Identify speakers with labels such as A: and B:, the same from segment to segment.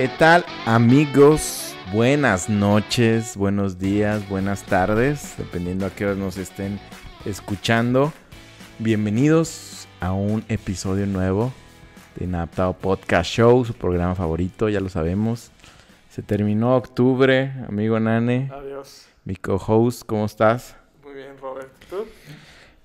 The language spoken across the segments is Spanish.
A: ¿Qué tal amigos? Buenas noches, buenos días, buenas tardes, dependiendo a qué hora nos estén escuchando. Bienvenidos a un episodio nuevo de Inadaptado Podcast Show, su programa favorito, ya lo sabemos. Se terminó octubre, amigo Nane,
B: Adiós.
A: mi co-host, ¿cómo estás?
B: Muy bien, Robert. ¿Tú?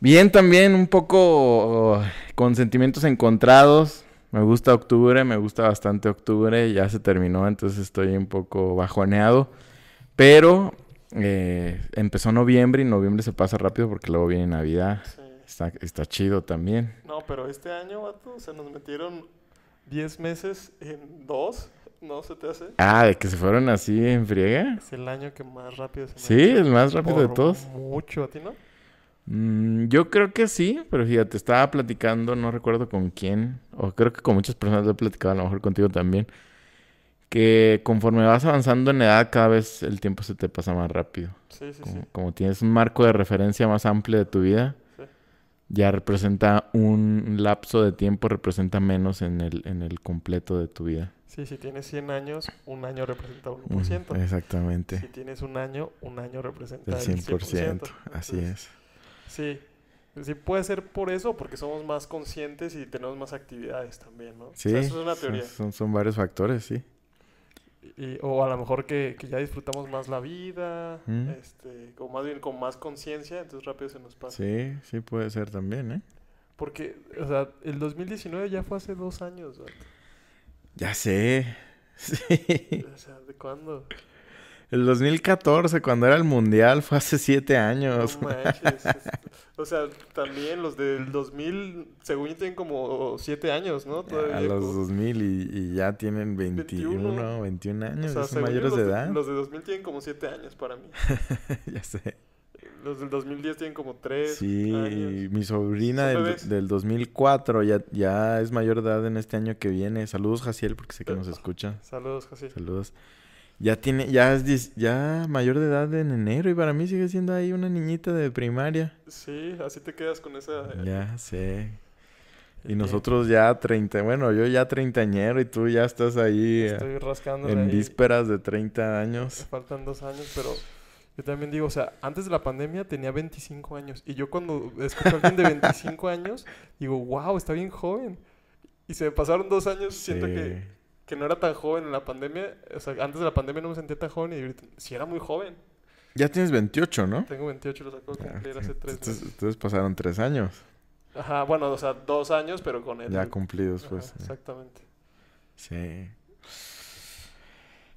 A: Bien, también un poco uh, con sentimientos encontrados. Me gusta octubre, me gusta bastante octubre. Ya se terminó, entonces estoy un poco bajoneado. Pero eh, empezó noviembre y noviembre se pasa rápido porque luego viene Navidad.
B: Sí.
A: Está, está chido también.
B: No, pero este año, vato, se nos metieron 10 meses en dos. ¿No se te hace?
A: Ah, de que se fueron así en friega.
B: Es el año que más rápido se
A: Sí, el más rápido de todos.
B: Mucho, ¿a ti no?
A: Mm, yo creo que sí, pero fíjate, estaba platicando, no recuerdo con quién, o creo que con muchas personas lo he platicado, a lo mejor contigo también, que conforme vas avanzando en edad, cada vez el tiempo se te pasa más rápido.
B: Sí, sí,
A: Como,
B: sí.
A: como tienes un marco de referencia más amplio de tu vida, ya representa un lapso de tiempo, representa menos en el, en el completo de tu vida.
B: Sí, si tienes 100 años, un año representa
A: Mm,
B: 1%.
A: Exactamente,
B: Si tienes un año, un año representa
A: el
B: el
A: 100%,
B: 100%.
A: así
B: Entonces,
A: es.
B: Sí. Sí, puede ser por eso, porque somos más conscientes y tenemos más actividades también, ¿no?
A: Sí,
B: O sea, eso es una teoría.
A: son, son varios factores, sí.
B: Y- o a lo mejor que, que ya disfrutamos más la vida,
A: Mm.
B: este, o más bien con más conciencia, entonces rápido se nos pasa.
A: Sí, sí puede ser también, ¿eh?
B: Porque, o sea, el 2019 ya fue hace dos años, vato.
A: Ya sé. Sí.
B: O sea, ¿de cuándo?
A: El 2014, cuando era el mundial, fue hace siete
B: No
A: años.
B: manches. es- o sea, también los del 2000, según yo, tienen como siete años, ¿no? Todavía
A: A los
B: como-
A: 2000 y, y ya tienen 21,
B: 21.
A: 21
B: o
A: años,
B: sea,
A: ya son
B: yo,
A: mayores de edad.
B: Los de 2000 tienen como siete años para mí.
A: ya sé.
B: Los del 2010 tienen como tres
A: Sí,
B: años.
A: mi sobrina del, del 2004 ya, ya es mayor de edad en este año que viene. Saludos, Jaciel, porque sé que nos escucha.
B: Saludos, José.
A: Saludos. Ya tiene, ya es ya mayor de edad en enero y para mí sigue siendo ahí una niñita de primaria.
B: Sí, así te quedas con esa... eh,
A: Ya sé. Y nosotros ya 30, bueno, yo ya treintañero y tú ya estás ahí eh,
B: Estoy rascando
A: en vísperas de 30 años.
B: Me faltan dos años, pero yo también digo, o sea, antes de la pandemia tenía 25 años. Y yo cuando escucho a alguien de 25 años, digo, wow, está bien joven. Y se me pasaron dos años, siento que. Que no era tan joven en la pandemia. O sea, antes de la pandemia no me sentía tan joven y ahorita sí era muy joven.
A: Ya tienes 28, ¿no?
B: Tengo 28, lo sacó de
A: Ah,
B: cumplir
A: sí.
B: hace tres meses.
A: entonces pasaron tres años
B: Ajá, bueno, o sea, dos años, pero con él.
A: ya cumplidos, pues.
B: exactamente.
A: Sí.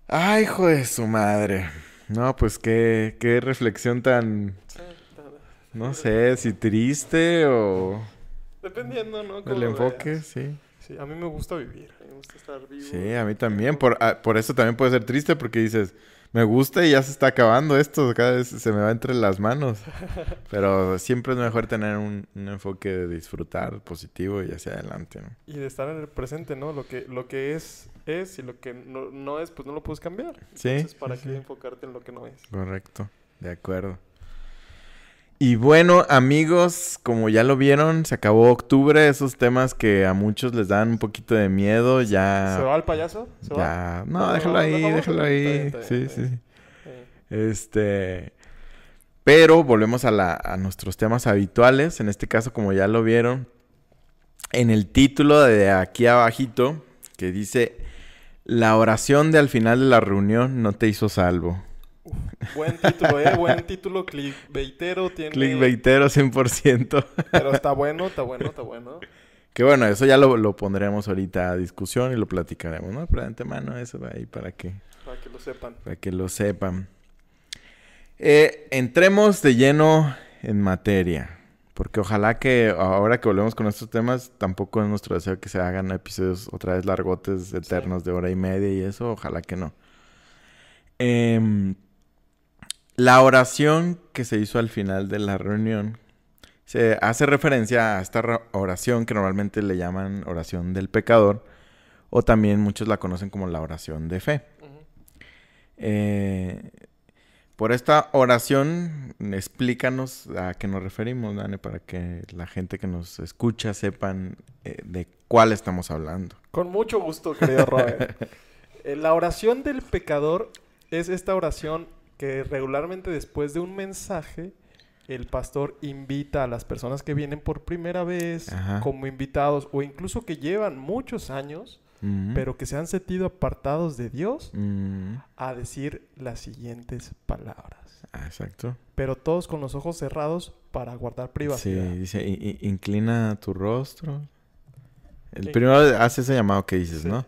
A: Ay, hijo de su madre. No, pues qué, qué reflexión tan,
B: Sí,
A: no sé, si triste o
B: Dependiendo, ¿no? Cómo
A: el
B: lo
A: enfoque,
B: veas.
A: sí.
B: Sí, a mí me gusta vivir. A mí me gusta estar vivo.
A: Sí, a mí también. Por, ah, por eso también puede ser triste porque dices, me gusta y ya se está acabando esto, cada vez se me va entre las manos. Pero siempre es mejor tener un, un enfoque de disfrutar positivo y hacia adelante, ¿no?
B: Y de estar en el presente, ¿no? Lo que, lo que es, es y lo que no, no es, pues no lo puedes cambiar.
A: Sí,
B: Entonces, ¿para
A: sí,
B: qué
A: sí.
B: enfocarte en lo que no es?
A: Correcto, de acuerdo. Y bueno, amigos, como ya lo vieron, se acabó octubre, esos temas que a muchos les dan un poquito de miedo, ya...
B: ¿Se va el payaso? ¿Se
A: ya... No,
B: ¿No
A: déjalo
B: lo
A: ahí, déjalo ahí.
B: bien, está bien,
A: Sí,
B: está
A: sí,
B: bien.
A: sí. Este... Pero volvemos a, la, a nuestros temas habituales. En este caso, como ya lo vieron, en el título de aquí abajito, que dice, la oración de al final de la reunión no te hizo salvo.
B: buen título, ¿eh? Buen título, clickbaitero. Tiene...
A: Clickbaitero 100%.
B: Pero está bueno, está bueno, está bueno.
A: Que bueno, eso ya lo, lo pondremos ahorita a discusión y lo platicaremos, ¿no? Pero de antemano eso va ahí para que,
B: Para que lo sepan.
A: para que lo sepan. Eh, entremos de lleno en materia. Porque ojalá que ahora que volvemos con estos temas, tampoco es nuestro deseo que se hagan episodios otra vez largotes, eternos de hora y media y eso, ojalá que no. Em, la oración que se hizo al final de la reunión se hace referencia a esta ra- oración que normalmente le llaman oración del pecador, o también muchos la conocen como la oración de fe. Eh, por esta oración, explícanos a qué nos referimos, Dani, para que la gente que nos escucha sepan eh, de cuál estamos hablando.
B: Con mucho gusto, querido Robert. Eh, La oración del pecador es esta oración que regularmente después de un mensaje el pastor invita a las personas que vienen por primera vez
A: Ajá.
B: como invitados o incluso que llevan muchos años
A: Ujú.
B: pero que se han sentido apartados de Dios
A: Mm,
B: a decir las siguientes palabras.
A: ah, exacto.
B: Pero todos con los ojos cerrados para guardar
A: Sí,
B: privacidad.
A: dice, "I- i- inclina tu rostro. El
B: Sí.
A: primero hace ese llamado que dices,
B: Sí.
A: ¿no?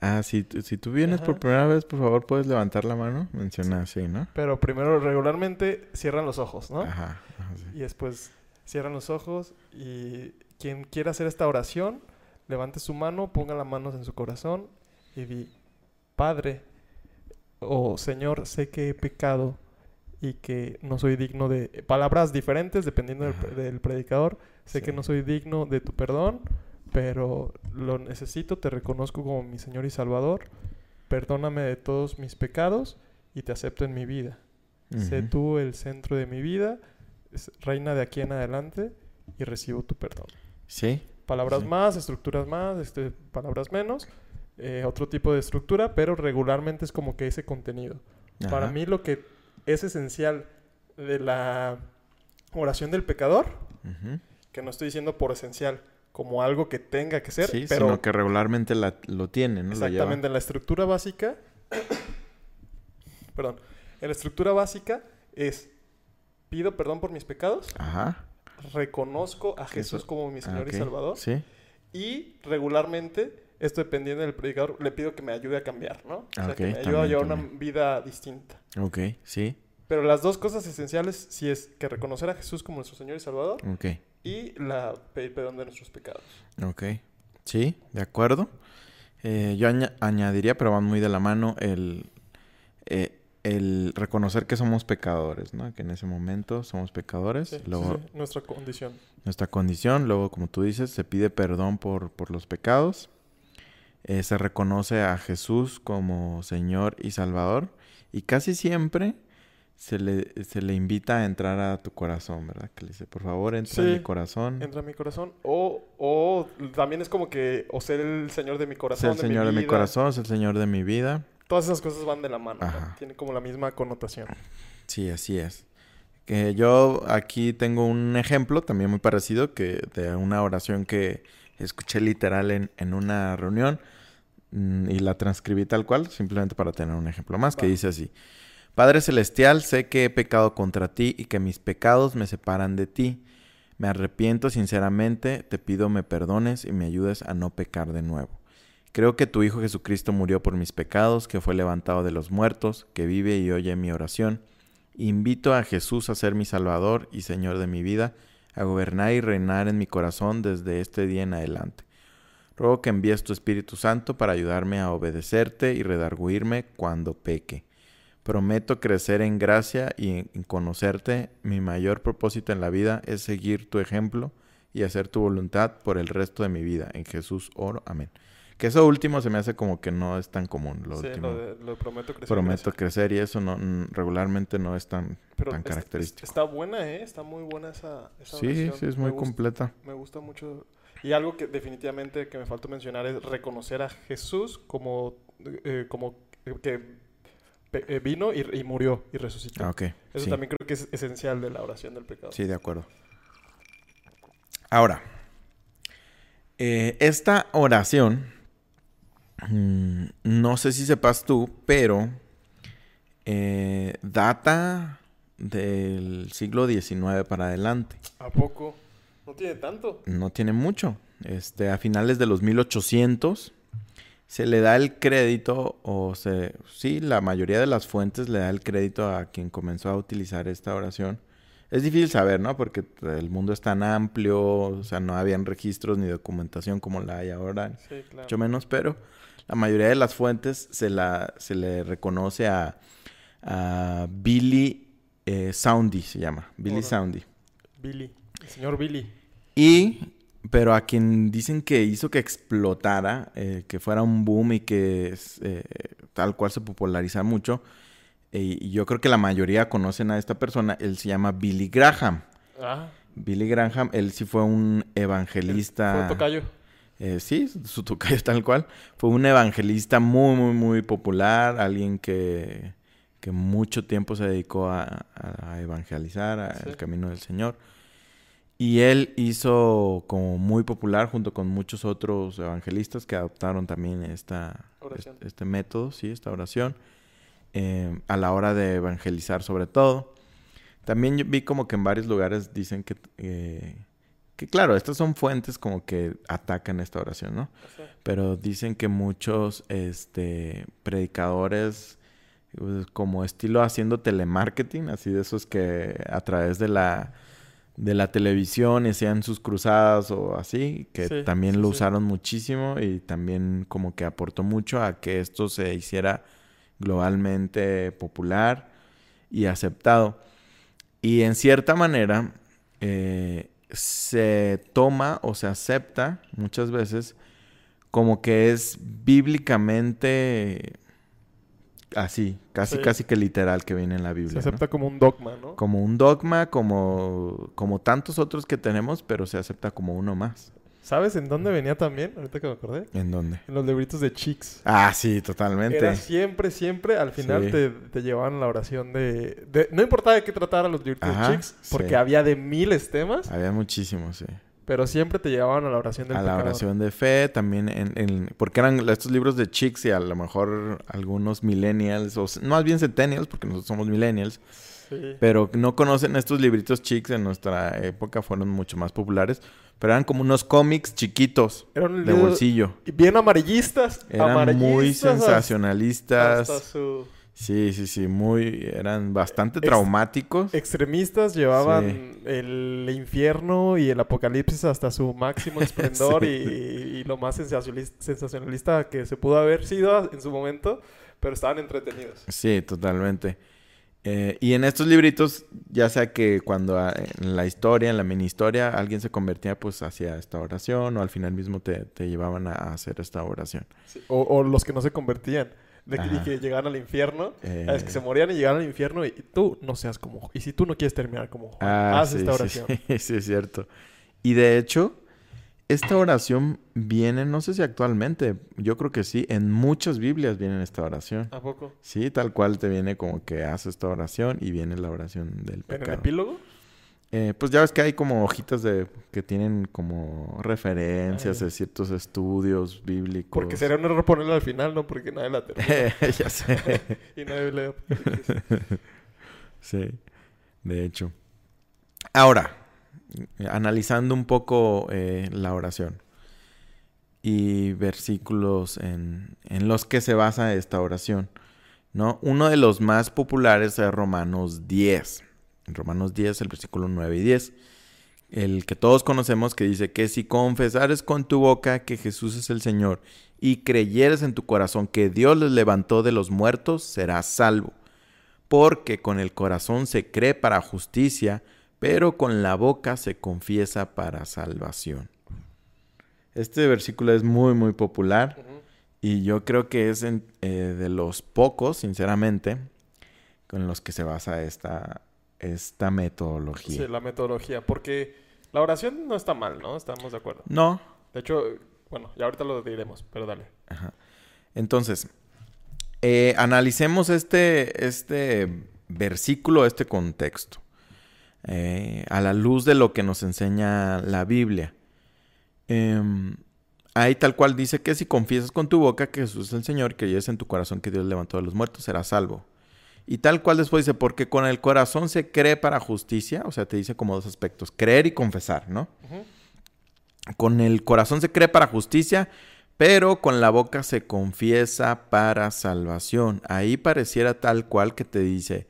A: Ah, si, tú- si tú vienes por primera vez, por favor, puedes levantar la mano. Menciona así, ¿no?
B: Pero primero regularmente cierran los ojos, ¿no?
A: Ajá. ajá, sí.
B: Y después cierran los ojos y quien quiera hacer esta oración, levante su mano, ponga las manos en su corazón y di, Padre o Señor, sé que he pecado y que no soy digno de... Palabras diferentes dependiendo del, predicador. Sé que no soy digno de tu perdón, pero lo necesito, te reconozco como mi Señor y Salvador. Perdóname de todos mis pecados y te acepto en mi vida. Sé tú el centro de mi vida, reina de aquí en adelante y recibo tu perdón.
A: Sí.
B: Palabras
A: Sí.
B: más, estructuras más, este, palabras menos, eh, otro tipo de estructura, pero regularmente es como que ese contenido. Para mí lo que es esencial de la oración del pecador, que no estoy diciendo por esencial como algo que tenga que ser,
A: Sí,
B: pero
A: sino que regularmente la- lo tiene, ¿no?
B: Exactamente, en la estructura básica. perdón. En la estructura básica es pido perdón por mis pecados,
A: Ajá.
B: reconozco a
A: Eso-
B: Jesús como mi
A: Ah,
B: Señor y Salvador
A: Sí.
B: y regularmente, esto dependiendo del predicador, le pido que me ayude a cambiar, ¿no? O sea, que me ayude a
A: también,
B: llevar una vida distinta.
A: Ok. Sí.
B: Pero las dos cosas esenciales sí es que reconocer a Jesús como nuestro Señor y Salvador
A: Ok.
B: Y la pedir perdón de nuestros pecados.
A: Ok. Sí, de acuerdo. Eh, yo aña- añadiría, pero van muy de la mano, el, eh, el reconocer que somos pecadores, ¿no? Que en ese momento somos pecadores.
B: Sí, sí,
A: luego
B: sí, nuestra condición.
A: nuestra condición, luego, como tú dices, se pide perdón por, por los pecados. Eh, se reconoce a Jesús como Señor y Salvador. Y casi siempre se le, se le invita a entrar a tu corazón, ¿verdad? Que le dice, por favor, entra en
B: Sí,
A: mi corazón.
B: entra en mi corazón. O, o también es como que, o ser el Señor de mi corazón.
A: el Señor de mi corazón, es el Señor de mi vida.
B: Todas esas cosas van de la mano. Tiene como la misma connotación.
A: Sí, así es. Que yo aquí tengo un ejemplo también muy parecido que de una oración que escuché literal en, en una reunión mm, y la transcribí tal cual, simplemente para tener un ejemplo más, que dice así. Padre Celestial, sé que he pecado contra ti y que mis pecados me separan de ti. Me arrepiento sinceramente, te pido me perdones y me ayudes a no pecar de nuevo. Creo que tu Hijo Jesucristo murió por mis pecados, que fue levantado de los muertos, que vive y oye mi oración. Invito a Jesús a ser mi Salvador y Señor de mi vida, a gobernar y reinar en mi corazón desde este día en adelante. Ruego que envíes tu Espíritu Santo para ayudarme a obedecerte y redarguirme cuando peque. Prometo crecer en gracia y en conocerte. Mi mayor propósito en la vida es seguir tu ejemplo y hacer tu voluntad por el resto de mi vida. En Jesús oro. Amén. Que eso último se me hace como que no es tan común. Lo
B: sí,
A: último.
B: lo, de- lo prometo crecer.
A: Prometo crecer y eso no regularmente no es tan
B: Pero
A: tan
B: es- es-
A: característico.
B: está buena, ¿eh? Está muy buena esa, esa
A: sí
B: oración.
A: sí es
B: Me
A: muy
B: gusta-
A: completa
B: Me gusta mucho. Y algo que definitivamente que me faltó mencionar es reconocer a Jesús como, eh, como que eh, vino y, y murió y resucitó.
A: Ah,
B: Eso
A: sí,
B: también creo que es esencial de la oración del pecado.
A: sí de acuerdo ahora eh, esta oración mm, no sé si sepas tú pero eh, data del siglo XIX para adelante
B: ¿A poco? No tiene tanto.
A: no tiene mucho. Este, a finales de los 1800 se le da el crédito, o se, sí, la mayoría de las fuentes le da el crédito a quien comenzó a utilizar esta oración. Es difícil saber, ¿no? Porque el mundo es tan amplio, o sea, no habían registros ni documentación como la hay ahora,
B: Sí, claro.
A: mucho menos, pero la mayoría de las fuentes se, la, se le reconoce a, a Billy eh, Soundy, se llama, Billy. Soundy.
B: Billy. El señor Billy.
A: Y, pero a quien dicen que hizo que explotara, eh, que fuera un boom y que eh, tal cual se popularizara mucho, eh, y yo creo que la mayoría conocen a esta persona, él se llama Billy Graham.
B: Ah,
A: Billy Graham, él sí fue un
B: Fue
A: evangelista.
B: tocayo.
A: Eh, sí, su tocayo tal cual. Fue un evangelista muy, muy, muy popular, alguien que, que mucho tiempo se dedicó a, a evangelizar al
B: Sí.
A: camino del Señor. Y él hizo como muy popular junto con muchos otros evangelistas que adoptaron también esta,
B: Oración.
A: este, este método, sí, esta oración, eh, a la hora de evangelizar sobre todo. También yo vi como que en varios lugares dicen que, eh, que claro, estas son fuentes como que atacan esta oración, ¿no? Pero dicen que muchos este, predicadores, pues, como estilo haciendo telemarketing, así de esos que a través de la, de la televisión hacían sus cruzadas o así, que
B: Sí,
A: también
B: sí,
A: lo
B: sí.
A: usaron muchísimo y también como que aportó mucho a que esto se hiciera globalmente popular y aceptado. Y en cierta manera eh, se toma o se acepta muchas veces como que es bíblicamente así, casi
B: Sí.
A: casi que literal que viene en la
B: se
A: Biblia. ¿no?
B: acepta como un dogma, ¿no?
A: Como un dogma, como, como tantos otros que tenemos, pero se acepta como uno más.
B: ¿Sabes en dónde venía también? Ahorita que me acordé.
A: ¿En dónde?
B: En los libritos de Chicks.
A: Ah, sí, totalmente.
B: Era siempre, siempre, al final
A: Sí.
B: te, te llevaban la oración de, de- No importaba de qué tratara los libritos
A: Ajá,
B: de Chicks, porque
A: sí.
B: había de miles temas,
A: Había muchísimos, sí.
B: Pero siempre te llevaban a la oración del
A: a la oración de fe, también en, en- porque eran estos libros de chicks y a lo mejor algunos millennials, o más bien centennials, porque nosotros somos millennials,
B: Sí.
A: pero no conocen estos libritos chicks en nuestra época, fueron mucho más populares, pero eran como unos cómics chiquitos de bolsillo.
B: bien amarillistas.
A: Eran muy
B: amarillistas
A: sensacionalistas.
B: hasta su-
A: Sí, sí, sí, muy, eran bastante traumáticos.
B: Extremistas llevaban
A: Sí.
B: el infierno y el apocalipsis hasta su máximo esplendor
A: Sí.
B: y, y lo más sensacionalis- sensacionalista que se pudo haber sido en su momento, pero estaban entretenidos.
A: Sí, totalmente. Eh, y en estos libritos, ya sea que cuando ah, en la historia, en la mini historia, alguien se convertía, pues hacía esta oración, o al final mismo te, te llevaban a hacer esta oración.
B: Sí, O, o los que no se convertían. De que, y que llegaban al infierno.
A: Eh,
B: Es que se morían y llegaban al infierno y, y tú no seas como... Juan. Y si tú no quieres terminar como Juan,
A: ah,
B: haz
A: sí,
B: esta oración.
A: Sí, sí, es cierto. Y de hecho, esta oración viene, no sé si actualmente, yo creo que sí, en muchas Biblias viene esta oración.
B: ¿A poco?
A: Sí, tal cual te viene como que haces esta oración y viene la oración del
B: ¿En el
A: pecado.
B: epílogo?
A: Eh, pues ya ves que hay como hojitas de que tienen como referencias de ciertos estudios bíblicos.
B: Porque sería un error ponerla al final, ¿no? Porque nadie la termina.
A: ya sé.
B: y nadie lee Apocalipsis.
A: sí, de hecho. Ahora, analizando un poco eh, la oración y versículos en, en los que se basa esta oración, ¿no? Uno de los más populares es Romanos 10. En Romanos 10, el versículo 9 y 10. El que todos conocemos que dice que si confesares con tu boca que Jesús es el Señor y creyeres en tu corazón que Dios les levantó de los muertos, serás salvo. Porque con el corazón se cree para justicia, pero con la boca se confiesa para salvación. Este versículo es muy, muy popular y yo creo que es eh, de los pocos, sinceramente, con los que se basa esta, esta metodología.
B: Sí, la metodología. Porque la oración no está mal, ¿no? Estamos de acuerdo.
A: No,
B: De hecho, bueno, ya ahorita lo diremos, pero dale.
A: Ajá. Entonces, eh, analicemos este, este versículo, este contexto, eh, a la luz de lo que nos enseña la Biblia. Em, ahí tal cual dice que si confiesas con tu boca que Jesús es el Señor, que crees en tu corazón que Dios levantó de los muertos, serás salvo. Y tal cual después dice, porque con el corazón se cree para justicia, o sea, te dice como dos aspectos, creer y confesar, ¿no? Con el corazón se cree para justicia, pero con la boca se confiesa para salvación. Ahí pareciera tal cual que te dice,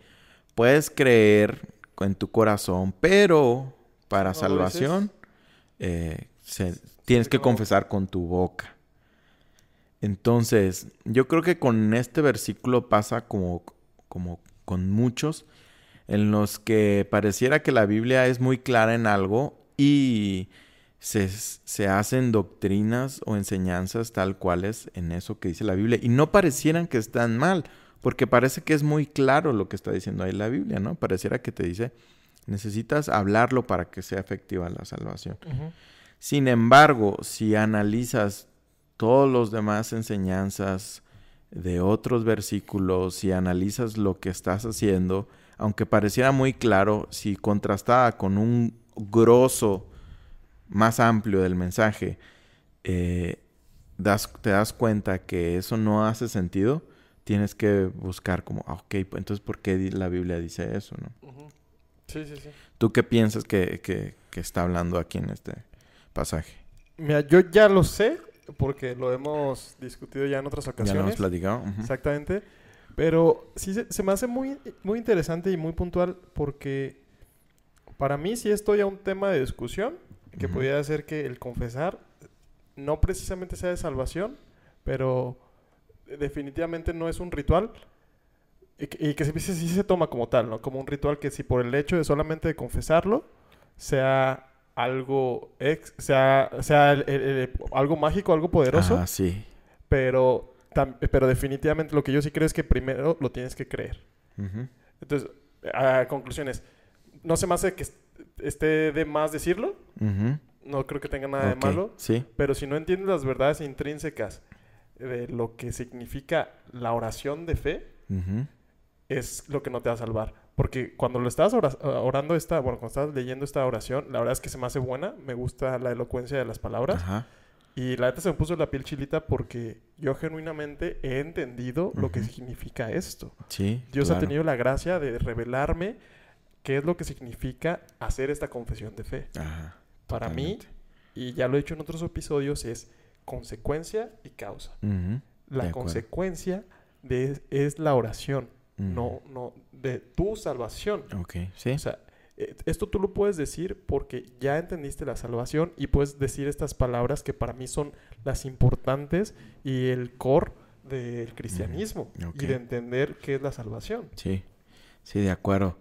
A: puedes creer en tu corazón, pero para salvación eh, se- tienes que confesar con tu boca. Entonces, yo creo que con este versículo pasa como, como con muchos, en los que pareciera que la Biblia es muy clara en algo y se, se hacen doctrinas o enseñanzas tal cuales en eso que dice la Biblia. Y no parecieran que están mal, porque parece que es muy claro lo que está diciendo ahí la Biblia, ¿no? Pareciera que te dice, necesitas hablarlo para que sea efectiva la salvación. Sin embargo, si analizas todos los demás enseñanzas de otros versículos, si analizas lo que estás haciendo, aunque pareciera muy claro, si contrastaba con un grosso más amplio del mensaje, eh, das, te das cuenta que eso no hace sentido, tienes que buscar como, ah, ok, pues entonces, ¿por qué la Biblia dice eso? ¿no?
B: Sí, sí, sí.
A: ¿Tú qué piensas que, que, que está hablando aquí en este pasaje?
B: Mira, yo ya lo sé, porque lo hemos discutido ya en otras ocasiones.
A: Ya lo hemos platicado. Uh -huh.
B: Exactamente. Pero sí se, se, me hace muy, muy interesante y muy puntual porque para mí sí estoy a un tema de discusión que uh -huh. pudiera ser que el confesar no precisamente sea de salvación, pero definitivamente no es un ritual y que, y que sí, sí, se toma como tal, ¿no? Como un ritual que si por el hecho de solamente de confesarlo sea algo ex, sea, sea el, el, el, algo mágico, algo poderoso.
A: Ah, sí.
B: Pero, tam, pero definitivamente lo que yo sí creo es que primero lo tienes que creer.
A: Uh -huh.
B: Entonces, a conclusiones. No se me hace que esté de más decirlo.
A: Uh -huh.
B: No creo que tenga nada okay. de malo.
A: Sí.
B: Pero si no entiendes las verdades intrínsecas de lo que significa la oración de fe,
A: uh -huh.
B: es lo que no te va a salvar. Porque cuando lo estás orando esta, bueno, cuando estás leyendo esta oración, la verdad es que se me hace buena, me gusta la elocuencia de las palabras.
A: Ajá.
B: Y la neta se me puso la piel chilita porque yo genuinamente he entendido uh -huh. lo que significa esto.
A: Sí.
B: Dios
A: claro.
B: ha tenido la gracia de revelarme qué es lo que significa hacer esta confesión de fe.
A: Ajá.
B: Para
A: Totalmente.
B: mí, y ya lo he dicho en otros episodios, es consecuencia y causa.
A: Uh -huh.
B: La consecuencia de, es la oración mm. no, no, de tu salvación.
A: Ok, sí.
B: O sea, eh, esto tú lo puedes decir porque ya entendiste la salvación y puedes decir estas palabras que para mí son las importantes y el core del cristianismo
A: mm. okay.
B: y de entender qué es la salvación.
A: Sí, sí, de acuerdo.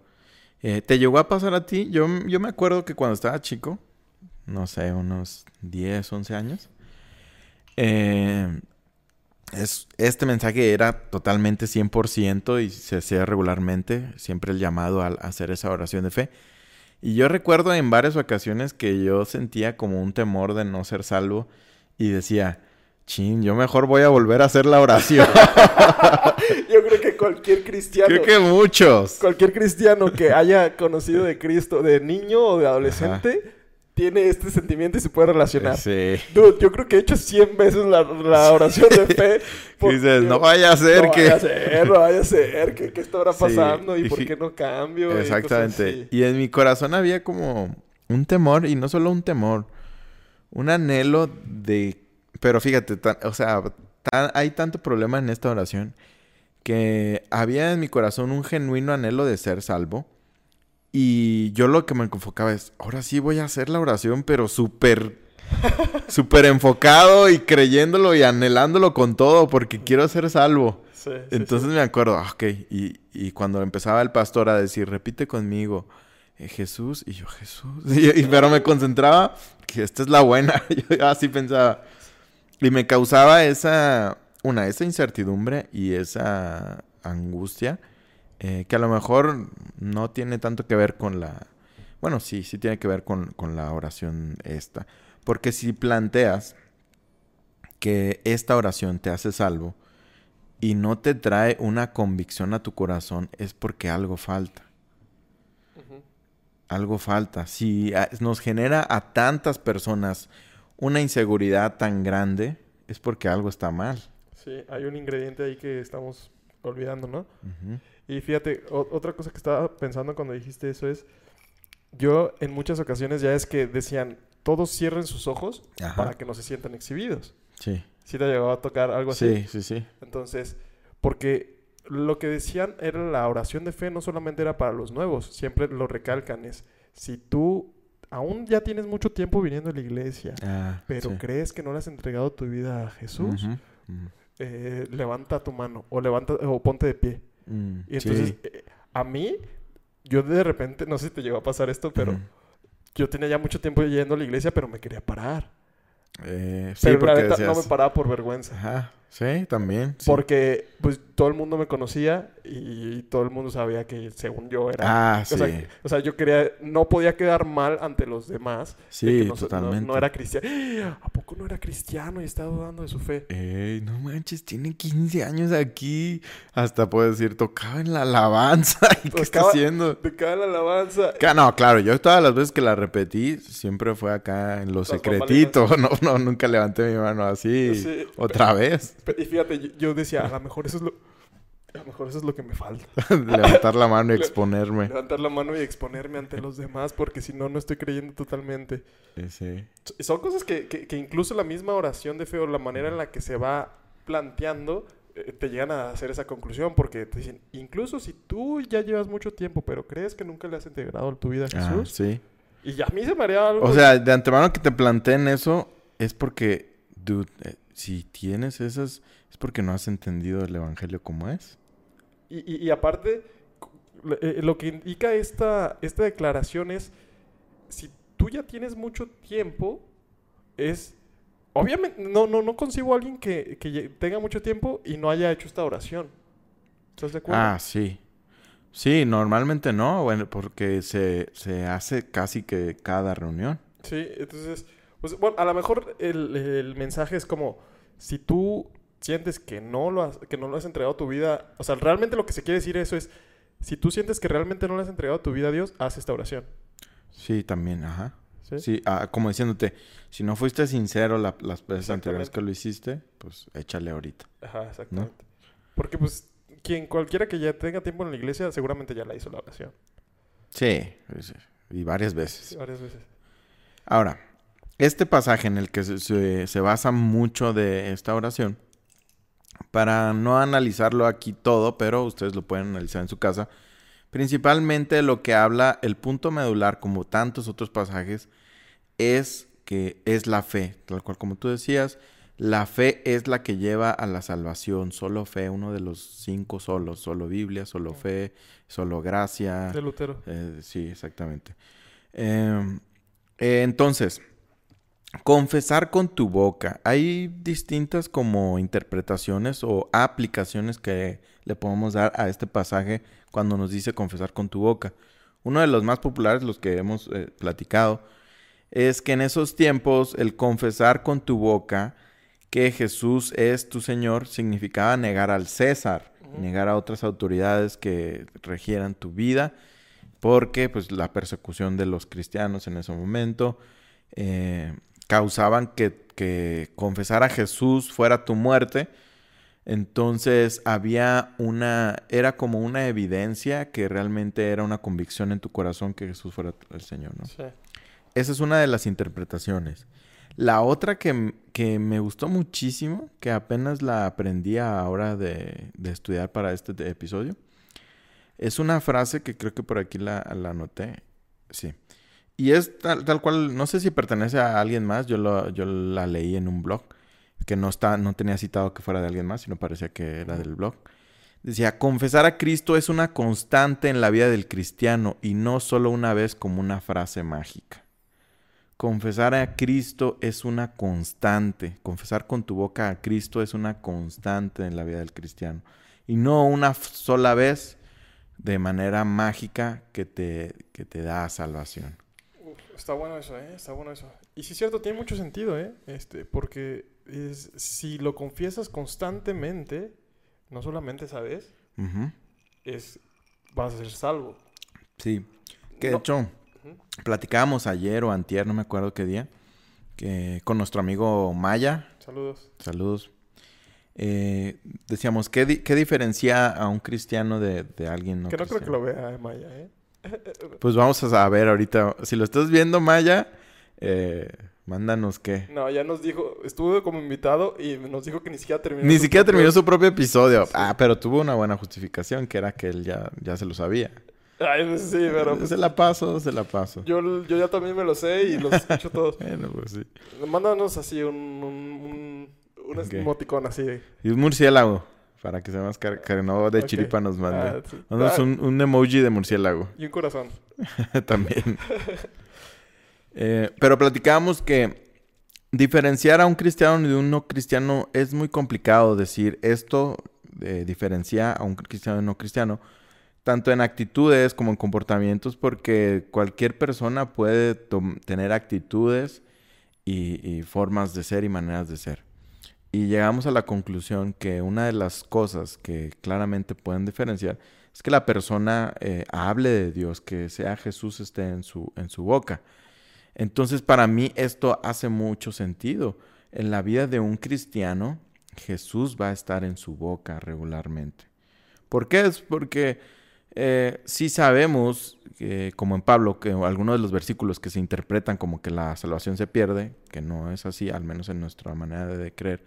A: Eh, ¿Te llegó a pasar a ti? Yo, yo me acuerdo que cuando estaba chico, no sé, unos 10, 11 años, eh, es, este mensaje era totalmente 100% y se hacía regularmente, siempre el llamado a, a, hacer esa oración de fe. Y yo recuerdo en varias ocasiones que yo sentía como un temor de no ser salvo y decía, chin, yo mejor voy a volver a hacer la oración.
B: yo creo que cualquier cristiano...
A: Creo que muchos.
B: Cualquier cristiano que haya conocido de Cristo de niño o de adolescente... Ajá tiene este sentimiento y se puede relacionar.
A: Sí.
B: Dude, yo creo que he hecho 100 veces la, la oración de fe.
A: Dices, no vaya a ser
B: no
A: que...
B: No vaya a ser, no vaya a ser, que qué estará pasando sí. y, y, por qué no cambio.
A: Exactamente. Y, y, en mi corazón había como un temor, y no solo un temor, un anhelo de... Pero fíjate, tan, o sea, tan, hay tanto problema en esta oración que había en mi corazón un genuino anhelo de ser salvo y yo lo que me enfocaba es, ahora sí voy a hacer la oración, pero súper, súper enfocado y creyéndolo y anhelándolo con todo porque quiero ser salvo.
B: Sí, sí,
A: Entonces
B: sí.
A: me acuerdo, ah, ok, y, y, cuando empezaba el pastor a decir, repite conmigo, eh, Jesús, y yo, Jesús, y, y, pero me concentraba que esta es la buena, yo así pensaba. Y me causaba esa, una, esa incertidumbre y esa angustia eh, que a lo mejor no tiene tanto que ver con la... Bueno, sí, sí tiene que ver con, con, la oración esta. Porque si planteas que esta oración te hace salvo y no te trae una convicción a tu corazón, es porque algo falta. Uh -huh. Algo falta. Si nos genera a tantas personas una inseguridad tan grande, es porque algo está mal.
B: Sí, hay un ingrediente ahí que estamos olvidando, ¿no?
A: Uh -huh.
B: Y fíjate, otra cosa que estaba pensando cuando dijiste eso es, yo en muchas ocasiones ya es que decían, todos cierren sus ojos Ajá. para que no se sientan exhibidos.
A: Sí.
B: ¿Sí te llegó a tocar algo así?
A: Sí, sí, sí.
B: Entonces, porque lo que decían era la oración de fe no solamente era para los nuevos, siempre lo recalcan, es si tú aún ya tienes mucho tiempo viniendo a la iglesia,
A: ah,
B: pero
A: sí.
B: crees que no le has entregado tu vida a Jesús,
A: uh -huh. Uh -huh.
B: Eh, levanta tu mano o levanta o ponte de pie.
A: Mm,
B: y entonces,
A: sí.
B: eh, a mí, yo de repente, no sé si te llegó a pasar esto, pero
A: mm.
B: yo tenía ya mucho tiempo yendo a la iglesia, pero me quería parar.
A: Eh, sí,
B: pero
A: porque
B: la neta
A: decías...
B: no me paraba por vergüenza.
A: Ajá, Sí, también. sí.
B: Porque pues todo el mundo me conocía y todo el mundo sabía que según yo era...
A: Ah,
B: o,
A: sí.
B: sea, o sea, yo quería... No podía quedar mal ante los demás. de
A: Sí,
B: que no,
A: totalmente.
B: No, era cristiano. ¿A poco no era cristiano y está dudando de su fe?
A: Ey, no manches, tiene 15 años aquí. Hasta puedo decir, tocaba en la alabanza. ¿Y qué está
B: Tocaba-
A: haciendo?
B: De cada la alabanza.
A: No, claro, yo todas las veces que la repetí, siempre fue acá en lo
B: Las
A: secretito. No, no, nunca levanté mi mano así.
B: Sí.
A: Otra vez.
B: Y fíjate, yo, decía, a lo mejor eso es lo... A lo mejor eso es lo que me falta.
A: Levantar la mano y exponerme.
B: Levantar la mano y exponerme ante los demás porque si no, no estoy creyendo totalmente.
A: Sí, sí.
B: Son cosas que, que- que incluso la misma oración de fe o la manera en la que se va planteando eh, te llegan a hacer esa conclusión porque te dicen, incluso si tú ya llevas mucho tiempo pero crees que nunca le has integrado a tu vida a
A: Ah,
B: Jesús,
A: sí.
B: y a mí se me haría algo...
A: O sea, de antemano que te planteen eso es porque, dude, eh, si tienes esas, es porque no has entendido el evangelio como es.
B: Y, y- y aparte, lo- eh, lo que indica esta, esta declaración es, si tú ya tienes mucho tiempo, es... Obviamente, no, no, no concibo a alguien que, que tenga mucho tiempo y no haya hecho esta oración. ¿Estás de acuerdo?
A: Ah, sí. Sí, normalmente no, bueno, porque se, se hace casi que cada reunión.
B: Sí, entonces, pues, bueno, a lo mejor el, el mensaje es como, si tú sientes que no, lo has, que no lo has entregado a tu vida, o sea, realmente lo que se quiere decir eso es, si tú sientes que realmente no le has entregado tu vida a Dios, haz esta oración.
A: Sí, también, ajá.
B: ¿sí?
A: Sí, ah, como diciéndote, si no fuiste sincero la- las veces anteriores que lo hiciste, pues échale ahorita.
B: Ajá, exactamente. Porque pues quien cualquiera que ya tenga tiempo en la iglesia seguramente ya la hizo la oración.
A: Sí, sí, y varias
B: Sí,
A: veces.
B: varias veces.
A: Ahora, este pasaje en el que se, se- se basa mucho de esta oración, para no analizarlo aquí todo, pero ustedes lo pueden analizar en su casa, principalmente lo que habla el punto medular, como tantos otros pasajes, es que es la fe, tal cual como tú decías, la fe es la que lleva a la salvación, solo fe, uno de los cinco solos, solo Biblia, solo fe, solo gracia.
B: De Lutero.
A: Eh, sí, exactamente. Eh, eh, entonces, confesar con tu boca. Hay distintas como interpretaciones o aplicaciones que le podemos dar a este pasaje cuando nos dice confesar con tu boca. Uno de los más populares, los que hemos eh, platicado, es que en esos tiempos el confesar con tu boca que Jesús es tu Señor significaba negar al César, negar a otras autoridades que regieran tu vida, porque pues la persecución de los cristianos en ese momento eh, causaban que, que confesar a Jesús fuera tu muerte. Entonces había una, era como una evidencia que realmente era una convicción en tu corazón que Jesús fuera el Señor, ¿no?
B: Sí.
A: Esa es una de las interpretaciones. La otra que, que me gustó muchísimo, que apenas la aprendí a la hora de, de estudiar para este de- episodio, es una frase que creo que por aquí la, la anoté. Sí. Y es tal, tal cual, no sé si pertenece a alguien más, yo, lo, yo la leí en un blog, que no, está, no tenía citado que fuera de alguien más, sino parecía que era del blog. Decía, confesar a Cristo es una constante en la vida del cristiano y no solo una vez como una frase mágica. Confesar a Cristo es una constante. Confesar con tu boca a Cristo es una constante en la vida del cristiano. Y no una sola vez de manera mágica que te, que te da salvación.
B: Está bueno eso, ¿eh? Está bueno eso. Y sí es cierto, tiene mucho sentido, ¿eh? Este, porque es, si lo confiesas constantemente, no solamente
A: Ujú.
B: es, vas a ser salvo.
A: Sí. Que de
B: No-
A: hecho,
B: Ujú.
A: platicábamos ayer o antier, no me acuerdo qué día, que con nuestro amigo Maya,
B: Saludos.
A: saludos, eh, decíamos, ¿qué, di- qué diferencia a un cristiano de, de alguien no
B: que no creo que lo vea Maya, ¿eh?
A: Pues vamos a saber ahorita. Si lo estás viendo, Maya, eh, mándanos qué.
B: No, ya nos dijo, estuvo como invitado y nos dijo que ni siquiera terminó.
A: Ni
B: su
A: siquiera
B: propio-
A: terminó su propio episodio.
B: Sí.
A: Ah, pero tuvo una buena justificación, que era que él ya, ya se lo sabía.
B: Ay, pues sí, pero pues,
A: se la paso, se la paso.
B: yo, yo ya también me lo sé y los escucho todos.
A: Bueno, pues sí.
B: Mándanos así un, un, un, un
A: Ok.
B: emoticón así.
A: Y un murciélago, para que se más car- de chiripa nos mande.
B: Ah, sí. Ah,
A: un, un emoji de murciélago.
B: Y un corazón.
A: También. Eh, pero platicábamos que diferenciar a un cristiano de un no cristiano es muy complicado decir esto eh, diferencia a un cristiano de un no cristiano, tanto en actitudes como en comportamientos, porque cualquier persona puede tener actitudes y, formas de ser y maneras de ser. Y llegamos a la conclusión que una de las cosas que claramente pueden diferenciar es que la persona eh, hable de Dios, que sea Jesús esté en su, en su boca. Entonces, para mí esto hace mucho sentido. En la vida de un cristiano, Jesús va a estar en su boca regularmente. ¿Por qué? Es porque eh, si sabemos, como en Pablo, que algunos de los versículos que se interpretan como que la salvación se pierde, que no es así, al menos en nuestra manera de creer,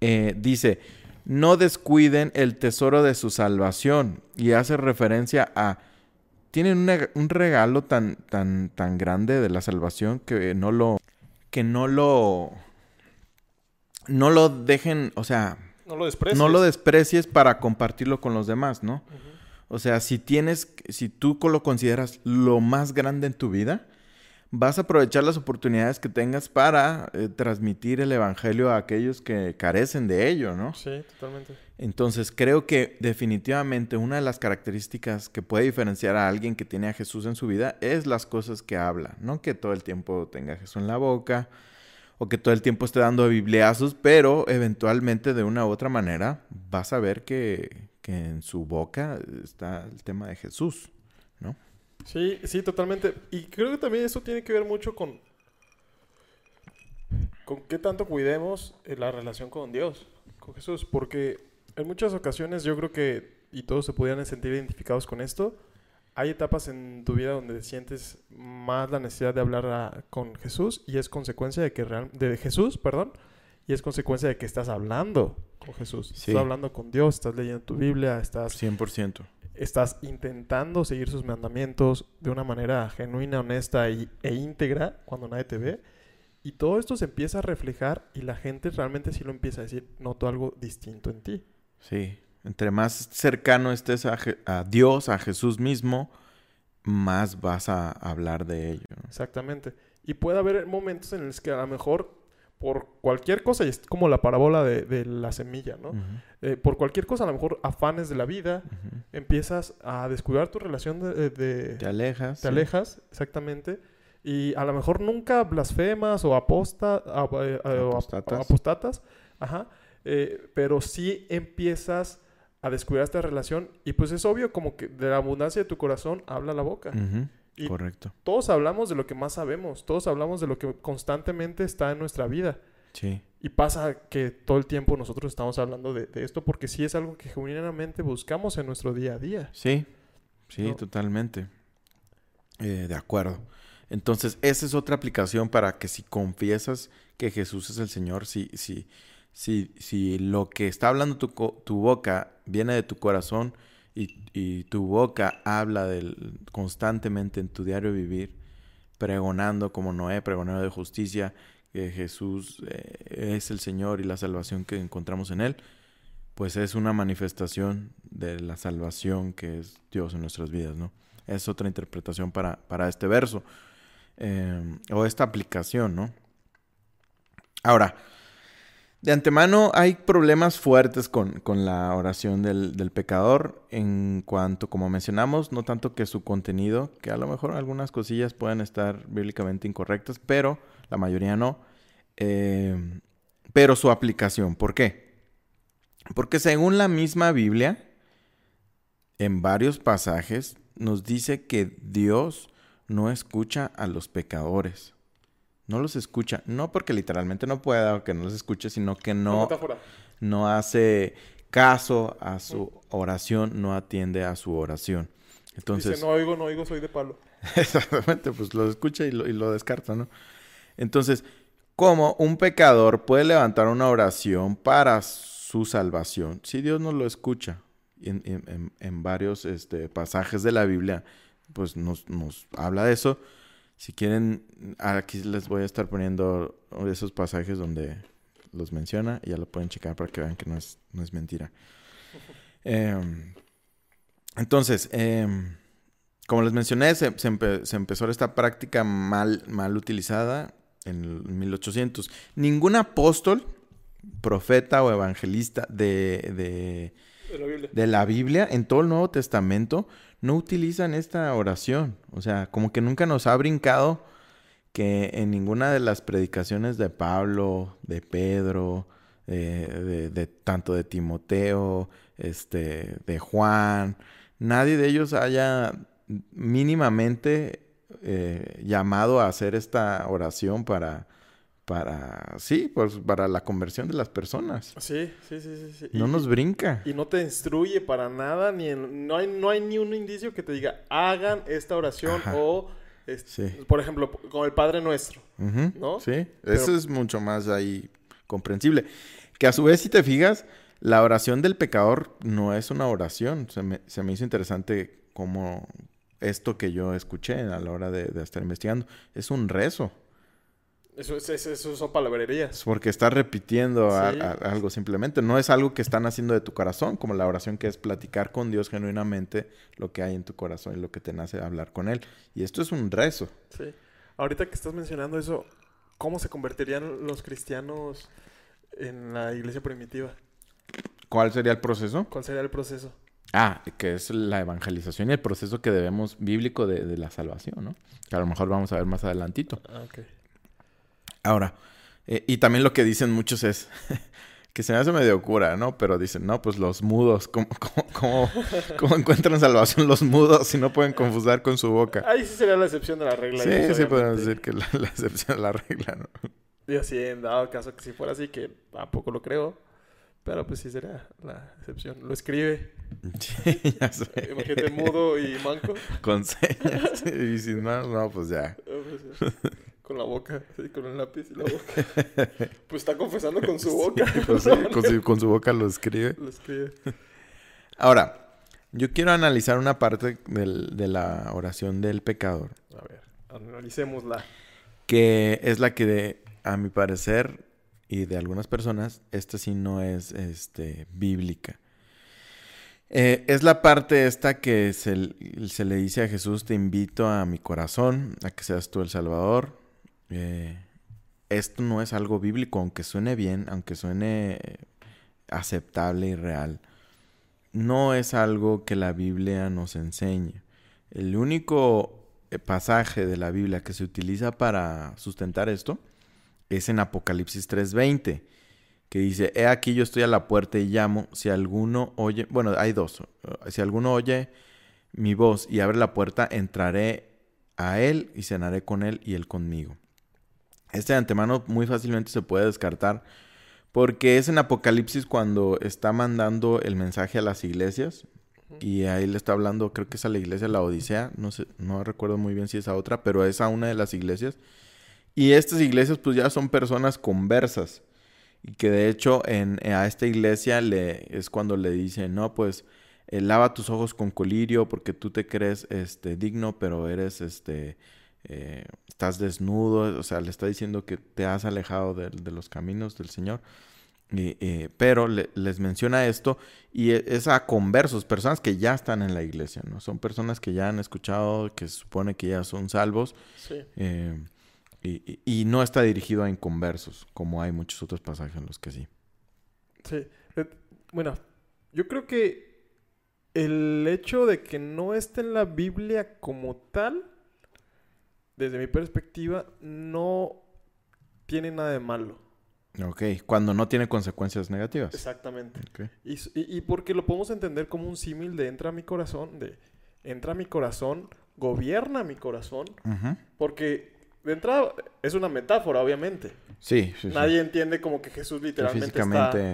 A: eh, dice, no descuiden el tesoro de su salvación y hace referencia a tienen un regalo tan, tan, tan grande de la salvación que no lo, que no lo, no lo dejen, o sea,
B: no lo desprecies,
A: no lo desprecies para compartirlo con los demás, ¿no? O sea, si tienes, si tú lo consideras lo más grande en tu vida, vas a aprovechar las oportunidades que tengas para eh, transmitir el evangelio a aquellos que carecen de ello, ¿no?
B: Sí, totalmente.
A: Entonces, creo que definitivamente una de las características que puede diferenciar a alguien que tiene a Jesús en su vida es las cosas que habla, no que todo el tiempo tenga a Jesús en la boca o que todo el tiempo esté dando bibliazos, pero eventualmente de una u otra manera vas a ver que, que en su boca está el tema de Jesús, ¿no?
B: Sí, sí, totalmente. Y creo que también eso tiene que ver mucho con, con qué tanto cuidemos eh, la relación con Dios, con Jesús. Porque en muchas ocasiones yo creo que, y todos se pudieran sentir identificados con esto, hay etapas en tu vida donde sientes más la necesidad de hablar con Jesús y es consecuencia de que de Jesús, perdón, y es consecuencia de que estás hablando con Jesús. Estás hablando con Dios, estás leyendo tu Biblia, estás
A: 100%
B: estás intentando seguir sus mandamientos de una manera genuina, honesta e íntegra cuando nadie te ve. Y todo esto se empieza a reflejar y la gente realmente sí lo empieza a decir, noto algo distinto en ti.
A: Sí, entre más cercano estés a, Dios, a Jesús mismo, más vas a hablar de ello.
B: Exactamente. Y puede haber momentos en los que a lo mejor por cualquier cosa, y es como la parábola de, la semilla, ¿no? Eh, por cualquier cosa, a lo mejor afanes de la vida, empiezas a descuidar tu relación de...
A: te alejas.
B: Te alejas, exactamente. Y a lo mejor nunca blasfemas o aposta, eh, apostatas. apostatas. Ajá. Eh, pero sí empiezas a descuidar esta relación y pues es obvio como que de la abundancia de tu corazón habla la boca.
A: Correcto.
B: Todos hablamos de lo que más sabemos, todos hablamos de lo que constantemente está en nuestra vida.
A: Sí.
B: Y pasa que todo el tiempo nosotros estamos hablando de, esto porque sí es algo que genuinamente buscamos en nuestro día a día.
A: Sí, sí, totalmente. Eh, de acuerdo. Entonces, esa es otra aplicación para que si confiesas que Jesús es el Señor, si, si, si, si lo que está hablando tu, tu boca viene de tu corazón, y, tu boca habla del, constantemente en tu diario vivir, pregonando como Noé, pregonando de justicia, que Jesús eh, es el Señor y la salvación que encontramos en Él, pues es una manifestación de la salvación que es Dios en nuestras vidas, ¿no? Es otra interpretación para, para este verso, eh, o esta aplicación, ¿no? Ahora, de antemano hay problemas fuertes con, la oración del, pecador en cuanto, como mencionamos, no tanto que su contenido, que a lo mejor algunas cosillas pueden estar bíblicamente incorrectas, pero la mayoría no, eh, pero su aplicación. ¿Por qué? Porque según la misma Biblia, en varios pasajes nos dice que Dios no escucha a los pecadores. No los escucha. No porque literalmente no pueda o que no los escuche, sino que no, no hace caso a su oración, no atiende a su oración. Entonces,
B: Dice, no oigo, no oigo, soy de palo.
A: Exactamente, pues lo escucha y lo, y lo descarta, ¿no? Entonces, ¿cómo un pecador puede levantar una oración para su salvación si Dios no lo escucha? En, en, en varios este, pasajes de la Biblia, pues nos, nos habla de eso. Si quieren, aquí les voy a estar poniendo esos pasajes donde los menciona y ya lo pueden checar para que vean que no es, no es mentira. Em, entonces, em, como les mencioné, se, empezó esta práctica mal, mal utilizada en 1800. Ningún apóstol, profeta o evangelista de, de,
B: De la Biblia.
A: de la Biblia en todo el Nuevo Testamento no utilizan esta oración. O sea, como que nunca nos ha brincado que en ninguna de las predicaciones de Pablo, de Pedro, eh, de, tanto de Timoteo, este, de Juan, nadie de ellos haya mínimamente eh, llamado a hacer esta oración para, para, sí, pues para la conversión de las personas.
B: Sí, sí, sí, sí. sí.
A: No
B: Y-
A: nos brinca.
B: Y no te instruye para nada, ni en- no, hay, no hay ni un indicio que te diga, hagan esta oración
A: Ajá.
B: o, es-
A: Sí.
B: por ejemplo, con el Padre Nuestro. ¿no?
A: Sí,
B: Pero-
A: eso es mucho más ahí comprensible. Que a su vez, si te fijas, la oración del pecador no es una oración. Se me, se me hizo interesante como esto que yo escuché a la hora de, de estar investigando. Es un rezo.
B: Eso, es- es- eso son palabrerías.
A: Porque estás repitiendo a-
B: Sí.
A: a- algo simplemente. No es algo que están haciendo de tu corazón, como la oración que es platicar con Dios genuinamente lo que hay en tu corazón y lo que te nace hablar con Él. Y esto es un rezo.
B: Sí. Ahorita que estás mencionando eso, ¿cómo se convertirían los cristianos en la iglesia primitiva?
A: ¿Cuál sería el proceso?
B: ¿Cuál sería el proceso?
A: Ah, que es la evangelización y el proceso que debemos bíblico de, de la salvación, ¿no? Que a lo mejor vamos a ver más adelantito.
B: Ah, ok.
A: Ahora, eh, y también lo que dicen muchos es que se me hace medio cura, ¿no? Pero dicen, no, pues los mudos, ¿cómo, cómo, cómo, cómo encuentran salvación los mudos si no pueden confusar con su boca?
B: Ahí sí sería la excepción de la regla.
A: Sí, sí podemos decir que la, la excepción de la regla, ¿no?
B: Y así, en dado caso que si fuera así, que tampoco lo creo. Pero pues sí sería la excepción. Lo escribe.
A: Sí, ya sé.
B: Imagínate mudo y manco.
A: Con señas. Y si no, no, pues ya.
B: Con la boca, sí, con el lápiz y la boca. Pues está confesando con su boca.
A: Pues sí, con su- con su boca lo escribe.
B: Lo escribe.
A: Ahora, yo quiero analizar una parte del- de la oración del pecador,
B: A ver, analicémosla.
A: que es la que, de- a mi parecer, y de algunas personas, esta sí no es este, bíblica. Eh, es la parte esta que se, se le dice a Jesús, te invito a mi corazón, a que seas tú el Salvador. Eh, esto no es algo bíblico, aunque suene bien, aunque suene eh, aceptable y real. No es algo que la Biblia nos enseñe. El único eh, pasaje de la Biblia que se utiliza para sustentar esto es en Apocalipsis 3:20, que dice, he aquí yo estoy a la puerta y llamo, si alguno oye, bueno, hay dos, si alguno oye mi voz y abre la puerta, entraré a él y cenaré con él y él conmigo. Este de antemano muy fácilmente se puede descartar porque es en Apocalipsis cuando está mandando el mensaje a las iglesias y ahí le está hablando, creo que es a la iglesia la Odisea, no sé, no recuerdo muy bien si es a otra, pero es a una de las iglesias. Y estas iglesias pues ya son personas conversas. Y que de hecho en, a esta iglesia le, es cuando le dicen, no, pues eh, lava tus ojos con colirio porque tú te crees este, digno, pero eres, este, eh, estás desnudo. O sea, le está diciendo que te has alejado de, de los caminos del Señor. Y, eh, pero le- les menciona esto y e- es a conversos, personas que ya están en la iglesia, ¿no? Son personas que ya han escuchado, que se supone que ya son salvos.
B: Sí.
A: eh, y, y- no está dirigido a inconversos, como hay muchos otros pasajes en los que sí.
B: Sí. Bueno, yo creo que el hecho de que no esté en la Biblia como tal, desde mi perspectiva, no tiene nada de malo.
A: Ok, cuando no tiene consecuencias negativas.
B: Exactamente.
A: Ok.
B: Y, y- y porque lo podemos entender como un símil de entra a mi corazón, de entra a mi corazón, gobierna mi corazón, porque de entrada es una metáfora, obviamente.
A: Sí, sí, sí.
B: Nadie entiende como que Jesús
A: Que
B: literalmente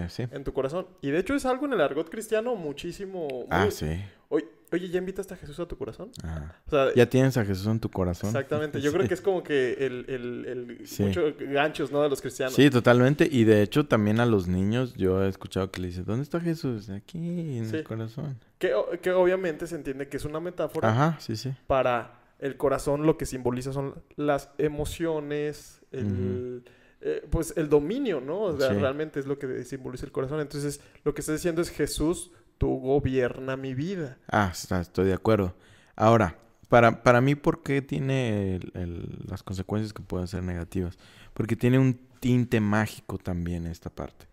A: sí.
B: está en tu corazón. Y de hecho es algo en el argot cristiano muchísimo... muy-
A: Ah, sí.
B: Oye, oye, ¿ya invitaste a Jesús a tu corazón?
A: Ajá.
B: O sea,
A: Ya tienes a Jesús en tu corazón.
B: exactamente. Yo
A: Sí.
B: creo que es como que el... el, el
A: Sí.
B: Muchos ganchos, ¿no? De los cristianos.
A: Sí, totalmente. Y de hecho, también a los niños, yo he escuchado que le dicen, ¿dónde está Jesús? Aquí, en
B: Sí.
A: el corazón.
B: Que, que obviamente se entiende que es una metáfora
A: Ajá, sí, sí.
B: para el corazón lo que simboliza son las emociones, el, eh, pues el dominio, ¿no? O sea,
A: Sí.
B: realmente es lo que simboliza el corazón. Entonces, lo que está diciendo es Jesús, tú gobierna mi vida.
A: Ah, está- estoy de acuerdo. Ahora, para, para mí, ¿por qué tiene el- el- las consecuencias que pueden ser negativas? porque tiene un tinte mágico también esta parte.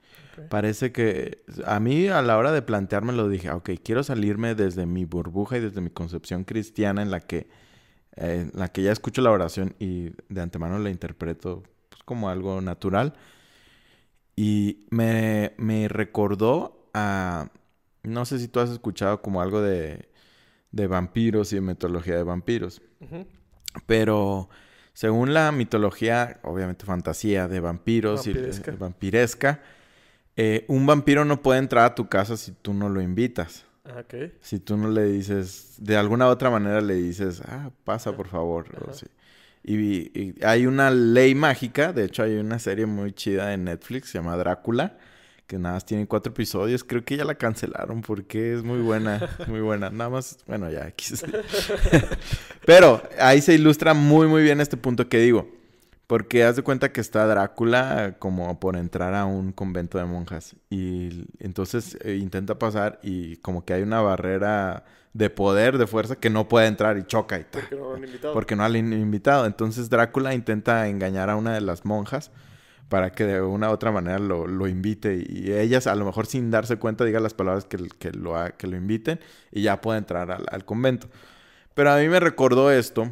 A: Parece que a mí a la hora de planteármelo dije, "Ah, ok, quiero salirme desde mi burbuja y desde mi concepción cristiana en la que, eh, en la que ya escucho la oración y de antemano la interpreto pues, como algo natural. Y me, me recordó a, no sé si tú has escuchado como algo de, de vampiros y de mitología de vampiros. Pero según la mitología, obviamente fantasía de vampiros
B: Vampiresca.
A: y eh, vampiresca, eh, un vampiro no puede entrar a tu casa si tú no lo invitas.
B: Ah.
A: Si tú no le dices, de alguna otra manera le dices, ah, pasa por favor. o. Y, y hay una ley mágica, de hecho hay una serie muy chida en Netflix, se llama Drácula, que nada más tiene cuatro episodios. Creo que ya la cancelaron porque es muy buena, muy buena. Nada más, bueno, ya. Pero ahí se ilustra muy, muy bien este punto que digo. Porque haz de cuenta que está Drácula como por entrar a un convento de monjas. Y entonces eh, intenta pasar y como que hay una barrera de poder, de fuerza, que no puede entrar y choca y ta,
B: Porque no han invitado.
A: porque no han invitado. Entonces Drácula intenta engañar a una de las monjas para que de una u otra manera lo, lo invite. Y ellas, a lo mejor sin darse cuenta, diga las palabras que, que, lo, que lo inviten y ya puede entrar al, al convento. Pero a mí me recordó esto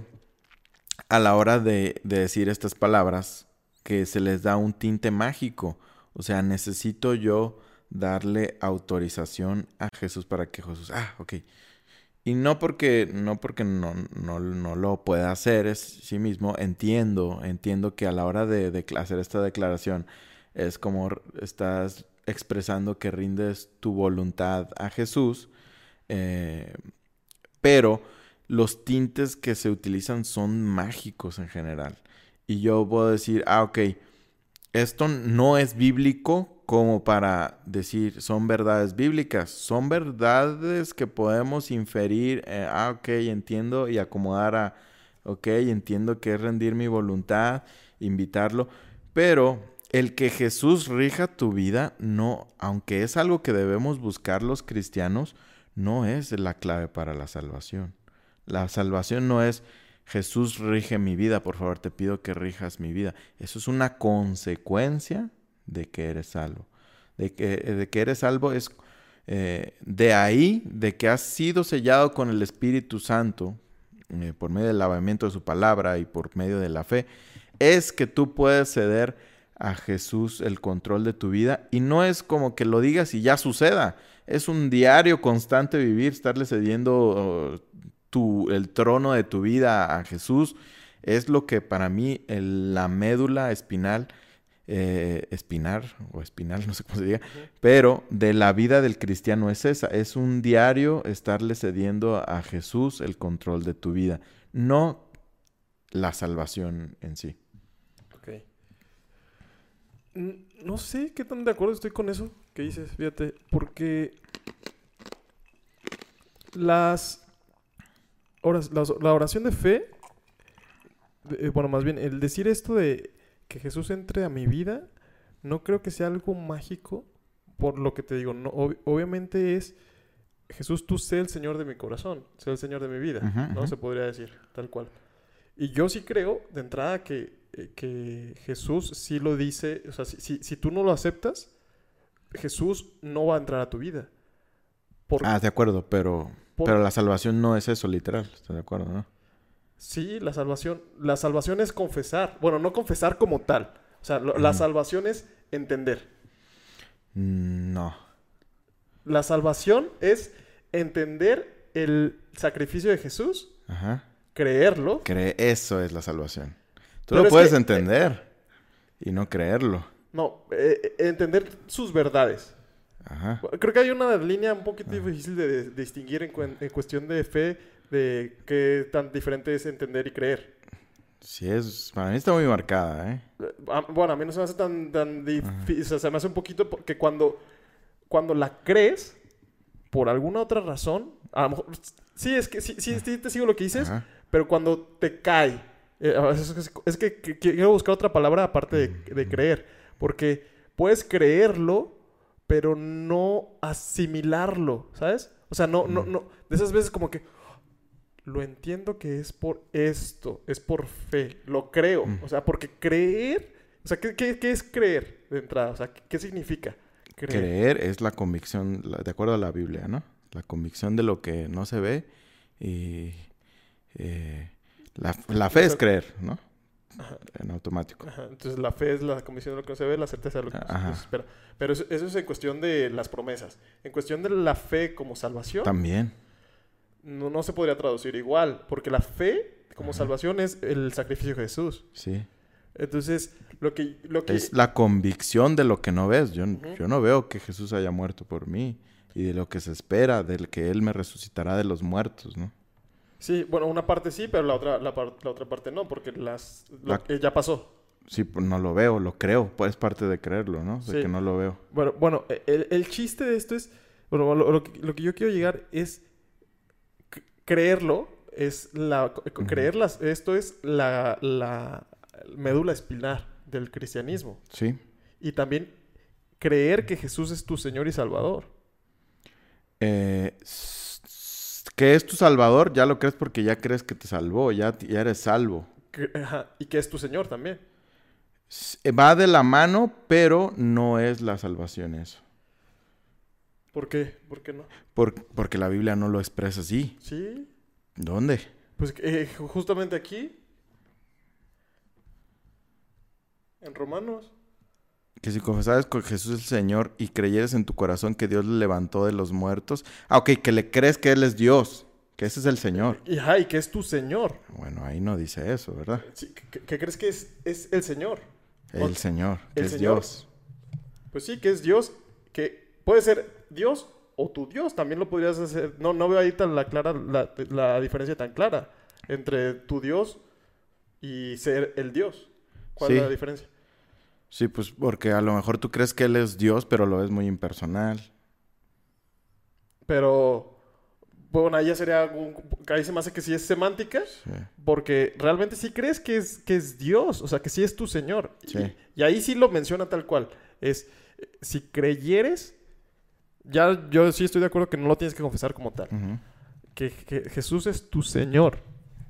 A: a la hora de, de decir estas palabras que se les da un tinte mágico. O sea, necesito yo darle autorización a Jesús para que Jesús, ah, ok. Y no porque, no porque no, no, no lo pueda hacer es sí mismo, entiendo, entiendo que a la hora de, hacer esta declaración es como estás expresando que rindes tu voluntad a Jesús, eh, pero los tintes que se utilizan son mágicos en general. Y yo puedo decir, ah, ok, esto no es bíblico como para decir son verdades bíblicas, son verdades que podemos inferir, eh, ah, ok, entiendo y acomodar a, ok, entiendo que es rendir mi voluntad, invitarlo, pero el que Jesús rija tu vida, no, aunque es algo que debemos buscar los cristianos, no es la clave para la salvación. La salvación no es Jesús rige mi vida, por favor te pido que rijas mi vida. Eso es una consecuencia de que eres salvo. De que, de que eres salvo es eh, de ahí, de que has sido sellado con el Espíritu Santo eh, por medio del lavamiento de su palabra y por medio de la fe, es que tú puedes ceder a Jesús el control de tu vida y no es como que lo digas y ya suceda. Es un diario constante vivir, estarle cediendo tu, el trono de tu vida a Jesús. Es lo que para mí la médula espinal, eh, espinar o espinal, no sé cómo se diga, pero de la vida del cristiano es esa. Es un diario estarle cediendo a Jesús el control de tu vida, no la salvación en sí.
B: Ok. No sé qué tan de acuerdo estoy con eso que dices, fíjate, porque las, oras- las- la oración de fe, eh, bueno, más bien, el decir esto de que Jesús entre a mi vida, no creo que sea algo mágico, por lo que te digo, no, ob- obviamente es, Jesús, tú sé el Señor de mi corazón, sé el Señor de mi vida, ¿no? Se podría decir, tal cual. Y yo sí creo, de entrada, que, eh, que Jesús sí lo dice, o sea, si, si, si tú no lo aceptas, Jesús no va a entrar a tu vida.
A: Ah, de acuerdo, pero, pero la salvación no es eso, literal. Estoy de acuerdo, ¿no?
B: Sí, la salvación. La salvación es confesar. Bueno, no confesar como tal. O sea, lo- la salvación es entender.
A: Mm, No.
B: La salvación es entender el sacrificio de Jesús,
A: Ajá.
B: creerlo.
A: Cree, eso es la salvación. Tú
B: Pero
A: lo
B: es
A: puedes
B: que-
A: entender y no creerlo.
B: No, eh, eh, entender sus verdades.
A: Ajá.
B: Creo que hay una línea un poquito difícil de, de distinguir en cuestión de fe, de qué tan diferente es entender y creer.
A: Sí, es, para mí está muy marcada, ¿eh?
B: Eh, Bueno, a mí no se me hace tan, tan difícil, o sea, se me hace un poquito porque cuando, cuando la crees, por alguna otra razón, a lo mejor, sí, es que sí, sí, sí te sigo lo que dices,
A: Ajá.
B: pero cuando te cae, eh, es, es que, que- quiero buscar otra palabra aparte de, de creer, porque puedes creerlo, pero no asimilarlo, ¿sabes? O sea, no, no, no, de esas veces como que lo entiendo que es por esto, es por fe, lo creo,
A: Mm.
B: o sea, porque creer O sea, ¿qué, qué, qué es creer de entrada? O sea, ¿qué, qué significa creer?
A: Creer es la convicción, de acuerdo a la Biblia, ¿no? La convicción de lo que no se ve y eh, la, la fe es creer, ¿no?
B: Ajá.
A: En automático.
B: Ajá, Entonces la fe es la convicción de lo que no se ve, la certeza de lo que no se-
A: Ajá.
B: no se espera. Pero eso, eso es en cuestión de las promesas. En cuestión de la fe como salvación,
A: También.
B: No, no se podría traducir igual, porque la fe como salvación es el sacrificio de Jesús.
A: Sí.
B: Entonces, lo que... Lo que
A: Es la convicción de lo que no ves. Yo, yo no veo que Jesús haya muerto por mí y de lo que se espera, del que Él me resucitará de los muertos, ¿no?
B: Sí, bueno, una parte sí, pero la otra, la, par- la otra parte no, porque las, lo
A: La-
B: que ya pasó.
A: Sí, pues no lo veo, lo creo. Pues es parte de creerlo, ¿no? De
B: Sí.
A: que no lo veo.
B: Bueno, bueno e, el, el chiste de esto es, bueno, lo, lo que, lo que yo quiero llegar es creerlo, es la, creerlas, esto es la, la médula espinar del cristianismo.
A: Sí.
B: Y también creer que Jesús es tu Señor y Salvador.
A: Eh, que es tu salvador, ya lo crees porque ya crees que te salvó, ya, eres salvo.
B: Que- ajá, y que es tu Señor también.
A: Va de la mano, pero no es la salvación eso.
B: ¿Por qué? ¿Por qué no?
A: Por- porque la Biblia no lo expresa así.
B: Sí,
A: ¿Dónde?
B: pues eh, ju- justamente aquí, en Romanos.
A: Que si confesares que Jesús es el Señor y creyeres en tu corazón que Dios le levantó de los muertos. Ah, ok, que le crees que Él es Dios, que ese es el Señor.
B: Y, ajá, y que es tu Señor.
A: Bueno, ahí no dice eso, ¿verdad?
B: Sí, ¿qué, qué crees que es, es el Señor?
A: El Señor, que
B: ¿El
A: es
B: Señor?
A: Dios.
B: Pues sí, que es Dios, que puede ser Dios o tu Dios, también lo podrías hacer. No, no veo ahí tan la, clara, la, la diferencia tan clara entre tu Dios y ser el Dios. ¿Cuál
A: Sí.
B: es la diferencia?
A: Sí, pues porque a lo mejor tú crees que Él es Dios, pero lo ves muy impersonal.
B: Pero, bueno, ahí ya sería, un, ahí se me hace que sí es semántica,
A: Sí.
B: porque realmente sí crees que es, que es Dios, o sea, que sí es tu Señor. Y-
A: Sí.
B: Y, ahí sí lo menciona tal cual. Es, si creyeres, ya yo sí estoy de acuerdo que no lo tienes que confesar como tal. Que, que Jesús es tu Señor.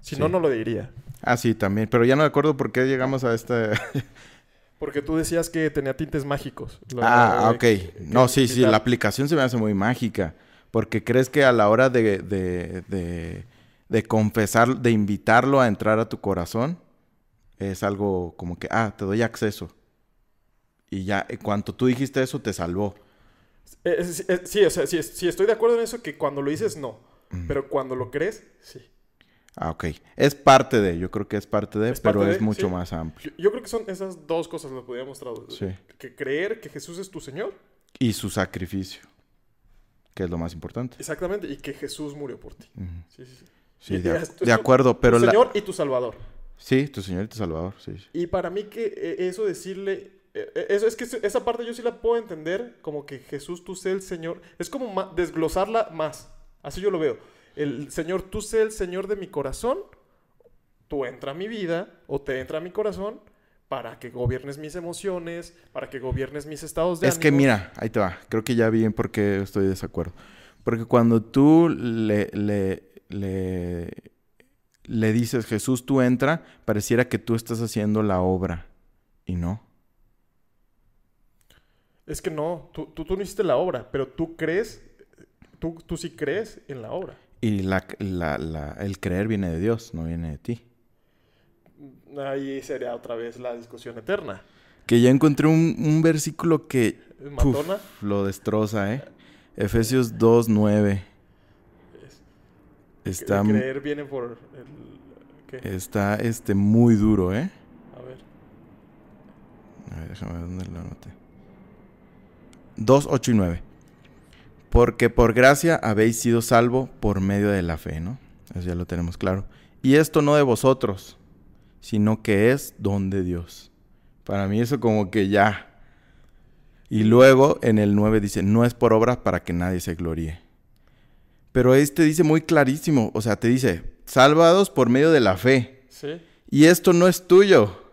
B: Si no,
A: Sí.
B: no lo diría.
A: Ah, sí, también. Pero ya no me acuerdo por qué llegamos a este...
B: Porque tú decías que tenía tintes mágicos.
A: Ah, ok.
B: que-
A: No, sí, sí, la aplicación se me hace muy mágica. Porque crees que a la hora de, de, de, de confesar, de invitarlo a entrar a tu corazón, es algo como que, ah, te doy acceso. Y ya, en cuanto tú dijiste eso, te salvó.
B: Eh, eh, sí, eh, sí, o sea, sí, sí, estoy de acuerdo en eso que cuando lo dices, no.
A: Mm.
B: Pero cuando lo crees, sí.
A: Ah, ok. Es parte de, yo creo que es parte de,
B: Es
A: pero
B: parte
A: es
B: de,
A: mucho
B: sí.
A: más amplio.
B: Yo, yo creo que son esas dos cosas las podríamos traducir.
A: Sí.
B: Que creer que Jesús es tu Señor.
A: Y su sacrificio, que es lo más importante.
B: Exactamente. Y que Jesús murió por ti. Sí, sí, sí.
A: Sí, de, ac- acuerdo, pero
B: tu
A: la...
B: Señor y tu Salvador.
A: Sí, tu Señor y tu Salvador, sí.
B: Y para mí que eso decirle, eso es que esa parte yo sí la puedo entender como que Jesús tú sé el Señor, es como ma- desglosarla más, así yo lo veo. El Señor tú sé el Señor de mi corazón, tú entra a mi vida o te entra a mi corazón para que gobiernes mis emociones, para que gobiernes mis estados de
A: Es que
B: ánimo.
A: mira, ahí te va. Creo que ya vi en por qué estoy de desacuerdo. Porque cuando tú le, le, le, le dices, Jesús, tú entra, pareciera que tú estás haciendo la obra. Y no.
B: Es que no, tú, tú, tú no hiciste la obra, pero tú crees, tú, tú sí crees en la obra.
A: Y la, la, la- el creer viene de Dios, no viene de ti.
B: Ahí sería otra vez la discusión eterna.
A: Que ya encontré un, un versículo que puf, lo destroza, ¿eh? Efesios 2, 9.
B: Es-
A: Está,
B: de creer viene por el... ¿qué?
A: está este, muy duro, ¿eh?
B: A ver.
A: A ver, déjame ver dónde lo anoté. 2, 8 y 9. Porque por gracia habéis sido salvo por medio de la fe, ¿no? Eso ya lo tenemos claro. Y esto no de vosotros, sino que es don de Dios. Para mí eso como que ya. Y luego en el 9 dice, no es por obras para que nadie se gloríe. Pero este dice muy clarísimo, o sea, te dice, salvados por medio de la fe.
B: Sí.
A: Y esto no es tuyo,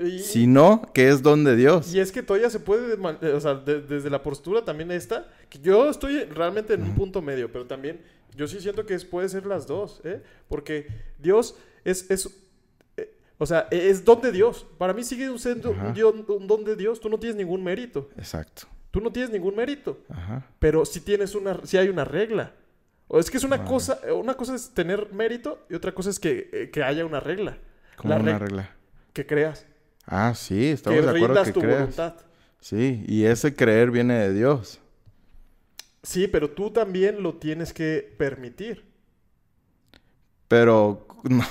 B: Y,
A: sino que es don de Dios.
B: y es que todavía se puede, eh, o sea, de- desde la postura también esta, que yo estoy realmente en un punto medio, pero también yo sí siento que es- puede ser las dos, ¿eh? Porque Dios es, es eh, O sea, e- es don de Dios. Para mí sigue siendo un, un don de Dios. Tú no tienes ningún mérito.
A: Exacto.
B: Tú no tienes ningún mérito.
A: Ajá.
B: Pero sí tienes una, sí hay una regla. O es que es una cosa, una cosa es tener mérito y otra cosa es que, eh, que haya una regla.
A: Como una
B: reg-
A: regla.
B: Que creas.
A: Ah, sí,
B: Que
A: estamos de acuerdo que
B: tu
A: creas.
B: voluntad.
A: Sí, y ese creer viene de Dios.
B: Sí, pero tú también lo tienes que permitir.
A: Pero, no,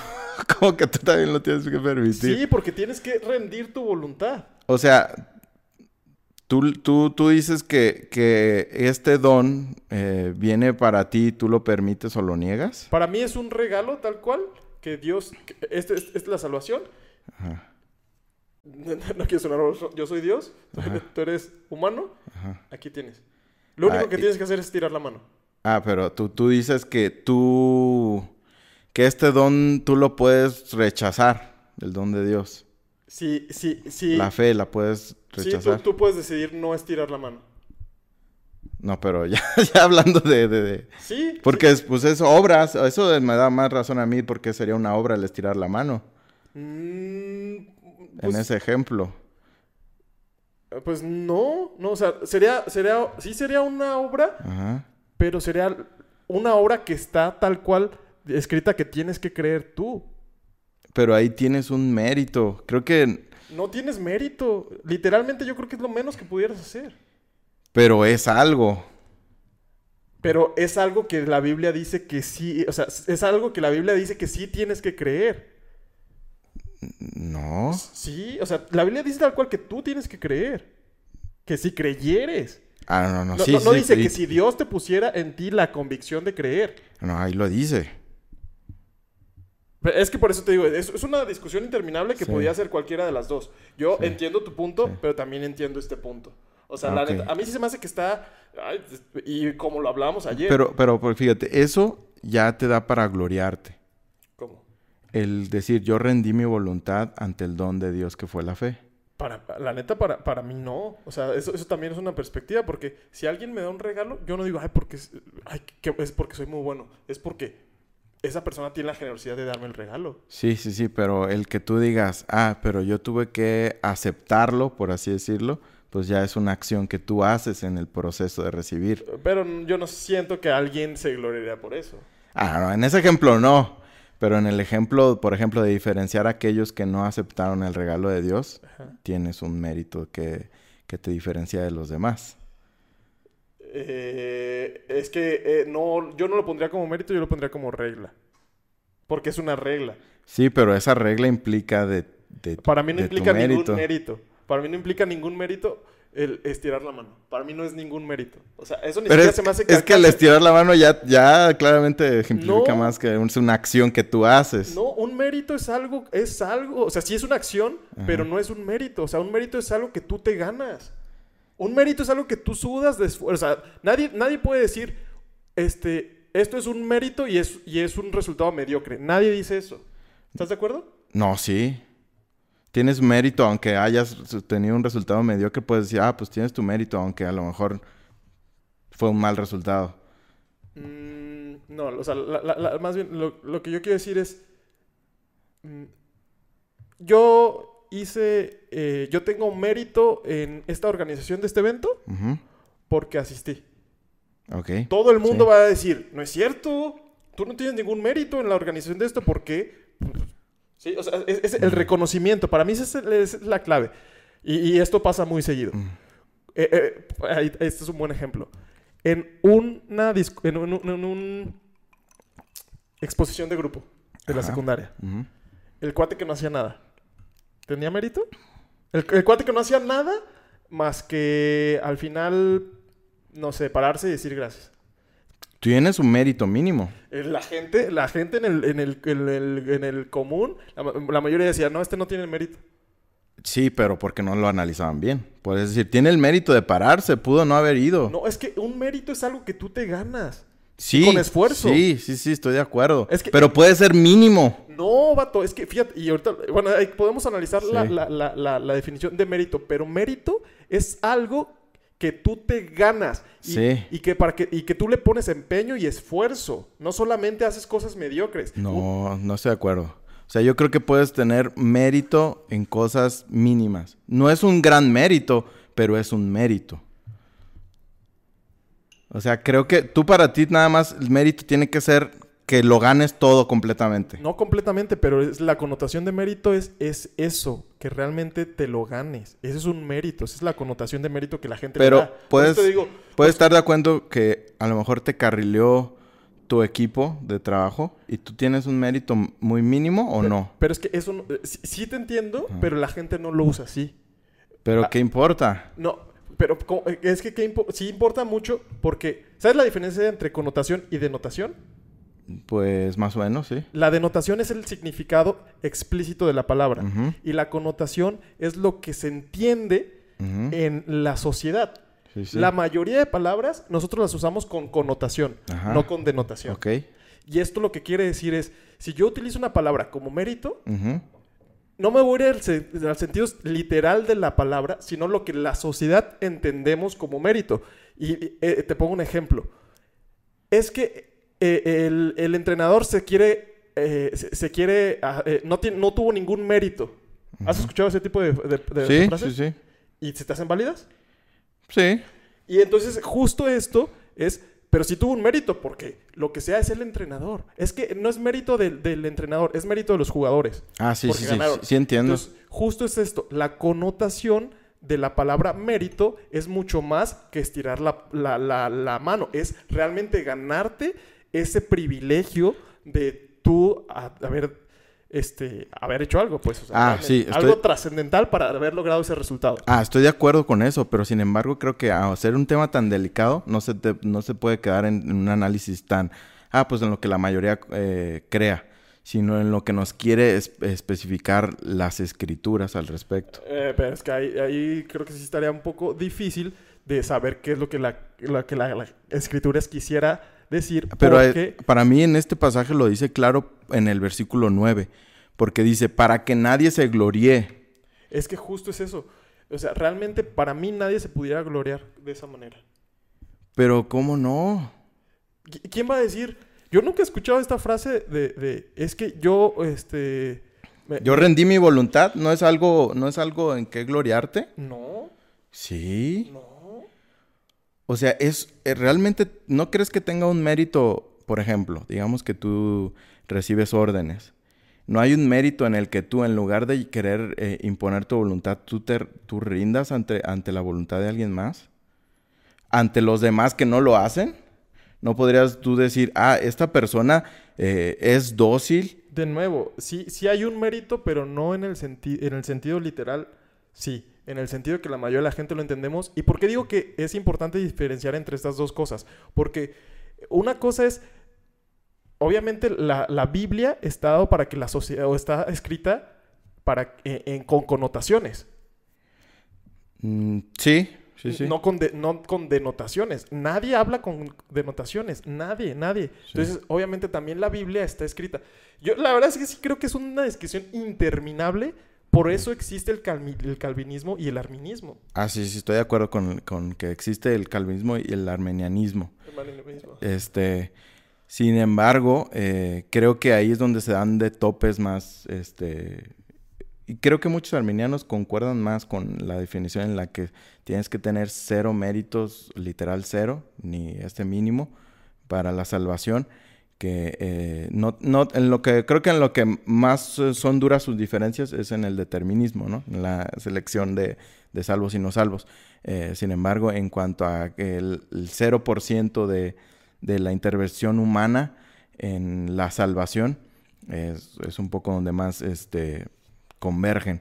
A: como que tú también lo tienes que permitir.
B: Sí, porque tienes que rendir tu voluntad.
A: O sea, tú, tú, tú dices que, que este don eh, viene para ti, tú lo permites o lo niegas.
B: Para mí es un regalo tal cual que Dios, que este es la salvación.
A: Ajá,
B: No quiero sonar, yo soy Dios, tú eres- tú eres humano,
A: ajá.
B: aquí tienes. Lo único
A: Ah,
B: que
A: y-
B: tienes que hacer es tirar la mano.
A: Ah, pero tú, tú dices que tú, que este don tú lo puedes rechazar, el don de Dios.
B: Sí, sí, sí.
A: La fe la puedes
B: Sí, tú,
A: rechazar.
B: tú puedes decidir no estirar la mano.
A: No, pero ya, ya hablando de... de- de-
B: Sí.
A: Porque es, pues es obras, eso me da más razón a mí porque sería una obra el estirar la mano,
B: sí.
A: En
B: pues,
A: ese ejemplo.
B: pues no, no, o sea, sería, sería, sí sería una obra,
A: Ajá.
B: pero sería una obra que está tal cual escrita que tienes que creer tú.
A: Pero ahí tienes un mérito. Creo que...
B: No tienes mérito. Literalmente yo creo que es lo menos que pudieras hacer.
A: Pero es algo.
B: Pero es algo que la Biblia dice que sí, o sea, es algo que la Biblia dice que sí tienes que creer.
A: No.
B: Sí, o sea, la Biblia dice tal cual que tú tienes que creer. Que si creyeres.
A: Ah, no, no,
B: No,
A: sí,
B: no- no
A: sí,
B: dice que si Dios te pusiera en ti la convicción de creer.
A: No, ahí lo dice.
B: Es que por eso te digo, es, es una discusión interminable que podía ser cualquiera de las dos. Yo entiendo tu punto, pero también entiendo este punto. O sea, la neta, a mí sí se me hace que está... ay, y como lo hablábamos ayer.
A: Pero, pero, pues, fíjate, eso ya te da para gloriarte. El decir, yo rendí mi voluntad ante el don de Dios que fue la fe.
B: Para, la neta, para, para mí no. O sea, eso, eso también es una perspectiva, porque si alguien me da un regalo, yo no digo, ay, porque es, ay, que es porque soy muy bueno. Es porque esa persona tiene la generosidad de darme el regalo.
A: Sí, sí, sí, pero el que tú digas, ah, pero yo tuve que aceptarlo, por así decirlo, pues ya es una acción que tú haces en el proceso de recibir.
B: Pero yo no siento que alguien se gloriaría por eso.
A: Ah, no, en ese ejemplo no. Pero en el ejemplo, por ejemplo, de diferenciar a aquellos que no aceptaron el regalo de Dios,
B: Ajá.
A: tienes un mérito que, que te diferencia de los demás.
B: Eh, es que eh, no, yo no lo pondría como mérito, yo lo pondría como regla. Porque es una regla.
A: Sí, pero esa regla implica de, de
B: Para mí no
A: de
B: implica ningún
A: mérito.
B: mérito. Para mí no implica ningún mérito el estirar la mano. Para mí no es ningún mérito. O sea, eso ni
A: Pero
B: siquiera
A: es,
B: se me hace
A: es que el estirar la mano ya, ya claramente ejemplifica
B: No.
A: más que es una acción que tú haces.
B: No, un mérito es algo, es algo, o sea, sí es una acción, pero no es un mérito. O sea, un mérito es algo que tú te ganas. Un mérito es algo que tú sudas de esfuerzo. O sea, nadie, nadie puede decir, este, esto es un mérito y es, y es un resultado mediocre. Nadie dice eso. ¿Estás de acuerdo?
A: No, sí. Tienes mérito, aunque hayas tenido un resultado mediocre, puedes decir, ah, pues tienes tu mérito, aunque a lo mejor fue un mal resultado.
B: Mm, no, o sea, la- la- la- más bien lo, lo que yo quiero decir es, mm, yo hice, eh, yo tengo mérito en esta organización de este evento porque asistí.
A: Ok.
B: Todo el mundo
A: Sí.
B: va a decir, no es cierto, tú no tienes ningún mérito en la organización de esto porque... Sí, o sea, es, es el reconocimiento. Para mí esa es, la clave. Y, y esto pasa muy seguido.
A: Mm.
B: Eh, eh, este es un buen ejemplo. En una, dis- en un, en un- exposición de grupo de la secundaria, el cuate que no hacía nada, ¿tenía mérito? El, el cuate que no hacía nada más que al final, no sé, pararse y decir gracias.
A: Tienes un mérito mínimo.
B: Eh, La gente, la gente en el, en el, en el, en el común, la, ma- la mayoría decía, no, este no tiene mérito.
A: Sí, pero porque no lo analizaban bien. Puedes decir, tiene el mérito de pararse, pudo no haber ido.
B: No, es que un mérito es algo que tú te ganas.
A: sí,
B: con esfuerzo.
A: Sí, sí, sí, estoy de acuerdo.
B: Es que-
A: pero puede ser mínimo.
B: No, vato, es que fíjate, y ahorita, bueno, podemos analizar la,
A: Sí.
B: la- la- la- la definición de mérito, pero mérito es algo que tú te ganas y,
A: Sí.
B: y que para que y que tú le pones empeño y esfuerzo, no solamente haces cosas mediocres.
A: No, no estoy de acuerdo. O sea, yo creo que puedes tener mérito en cosas mínimas. No es un gran mérito, pero es un mérito. O sea, creo que tú para ti nada más el mérito tiene que ser que lo ganes todo completamente.
B: No completamente, pero es, la connotación de mérito es, es eso, que realmente te lo ganes. Ese es un mérito, esa es la connotación de mérito que la gente
A: pero
B: le da.
A: puedes,
B: digo,
A: puedes
B: pues,
A: estar de acuerdo que a lo mejor te carrileó tu equipo de trabajo y tú tienes un mérito muy mínimo o
B: pero,
A: no.
B: Pero es que eso, no, sí, sí, te entiendo, pero la gente no lo usa así.
A: Pero ah, ¿qué importa?
B: No, pero es que, que sí importa mucho porque, ¿sabes la diferencia entre connotación y denotación?
A: Pues más o menos, sí.
B: La denotación es el significado explícito de la palabra uh -huh. y la connotación es lo que se entiende uh -huh. en la sociedad. Sí, sí. La mayoría de palabras nosotros las usamos con connotación, Ajá. no con denotación.
A: Okay.
B: Y esto lo que quiere decir es, si yo utilizo una palabra como mérito, uh -huh. no me voy a ir al, al, sentido literal de la palabra, sino lo que la sociedad entendemos como mérito. Y eh, te pongo un ejemplo. Es que eh, el, el, entrenador se quiere, eh, se, se, quiere, uh, no, tiene, no, tuvo ningún mérito. Uh -huh. ¿Has escuchado ese tipo de, de, de
A: sí,
B: frases?
A: Sí, sí.
B: ¿Y se te hacen válidas?
A: Sí.
B: Y entonces justo esto es, pero si tuvo un mérito, porque lo que sea es el entrenador. Es que no es mérito del, del entrenador, es mérito de los jugadores.
A: Ah, sí, sí, sí, sí, entiendo.
B: Entonces, justo es esto, la connotación de la palabra mérito es mucho más que estirar la, la, la, la mano, es realmente ganarte ese privilegio de tú haber, este, haber hecho algo, pues. O sea,
A: ah, sí,
B: algo trascendental para haber logrado ese resultado.
A: Ah, estoy de acuerdo con eso, pero sin embargo creo que a ser un tema tan delicado no se, te, no se puede quedar en, en, un análisis tan, ah, pues en lo que la mayoría eh, crea sino en lo que nos quiere es especificar las escrituras al respecto.
B: Eh, pero es que ahí, ahí, creo que sí estaría un poco difícil de saber qué es lo que la, lo que la, la escritura quisiera decir.
A: Pero eh, para mí en este pasaje lo dice claro en el versículo 9, porque dice, para que nadie se gloríe.
B: Es que justo es eso. O sea, realmente para mí nadie se pudiera gloriar de esa manera.
A: Pero ¿cómo no?
B: ¿Quién va a decir? Yo nunca he escuchado esta frase de, de es que yo, este...
A: Me, yo rendí mi voluntad, ¿no es algo, no es algo en qué gloriarte?
B: No.
A: Sí.
B: No.
A: O sea, es eh, realmente, ¿no crees que tenga un mérito, por ejemplo, digamos que tú recibes órdenes? No hay un mérito en el que tú, en lugar de querer eh, imponer tu voluntad, tú, te, tú rindas ante, ante la voluntad de alguien más? ¿Ante los demás que no lo hacen? No podrías tú decir, ah, esta persona eh, es dócil.
B: De nuevo, sí, sí hay un mérito, pero no en el, senti en el sentido literal, sí. En el sentido que la mayoría de la gente lo entendemos. ¿Y por qué digo que es importante diferenciar entre estas dos cosas? Porque una cosa es, obviamente la, la Biblia está dado para que la sociedad, o está escrita para, en, en, con connotaciones.
A: Mm, sí, Sí, sí.
B: No, con de, no con denotaciones. Nadie habla con denotaciones. Nadie, nadie. Sí. Entonces, obviamente también la Biblia está escrita. Yo la verdad es que sí creo que es una discusión interminable. Por eso existe el, calvinismo y el arminismo.
A: Ah, sí, sí, estoy de acuerdo con, con que existe el calvinismo y el armenianismo.
B: El.
A: Este, sin embargo, eh, creo que ahí es donde se dan de topes más, este, y creo que muchos armenianos concuerdan más con la definición en la que tienes que tener cero méritos, literal cero, ni este mínimo, para la salvación. Que eh, no, no, en lo que creo que en lo que más son duras sus diferencias es en el determinismo, ¿no? En la selección de, de salvos y no salvos. Eh, sin embargo, en cuanto a el, el 0% de, de la intervención humana en la salvación, es, es un poco donde más este, convergen.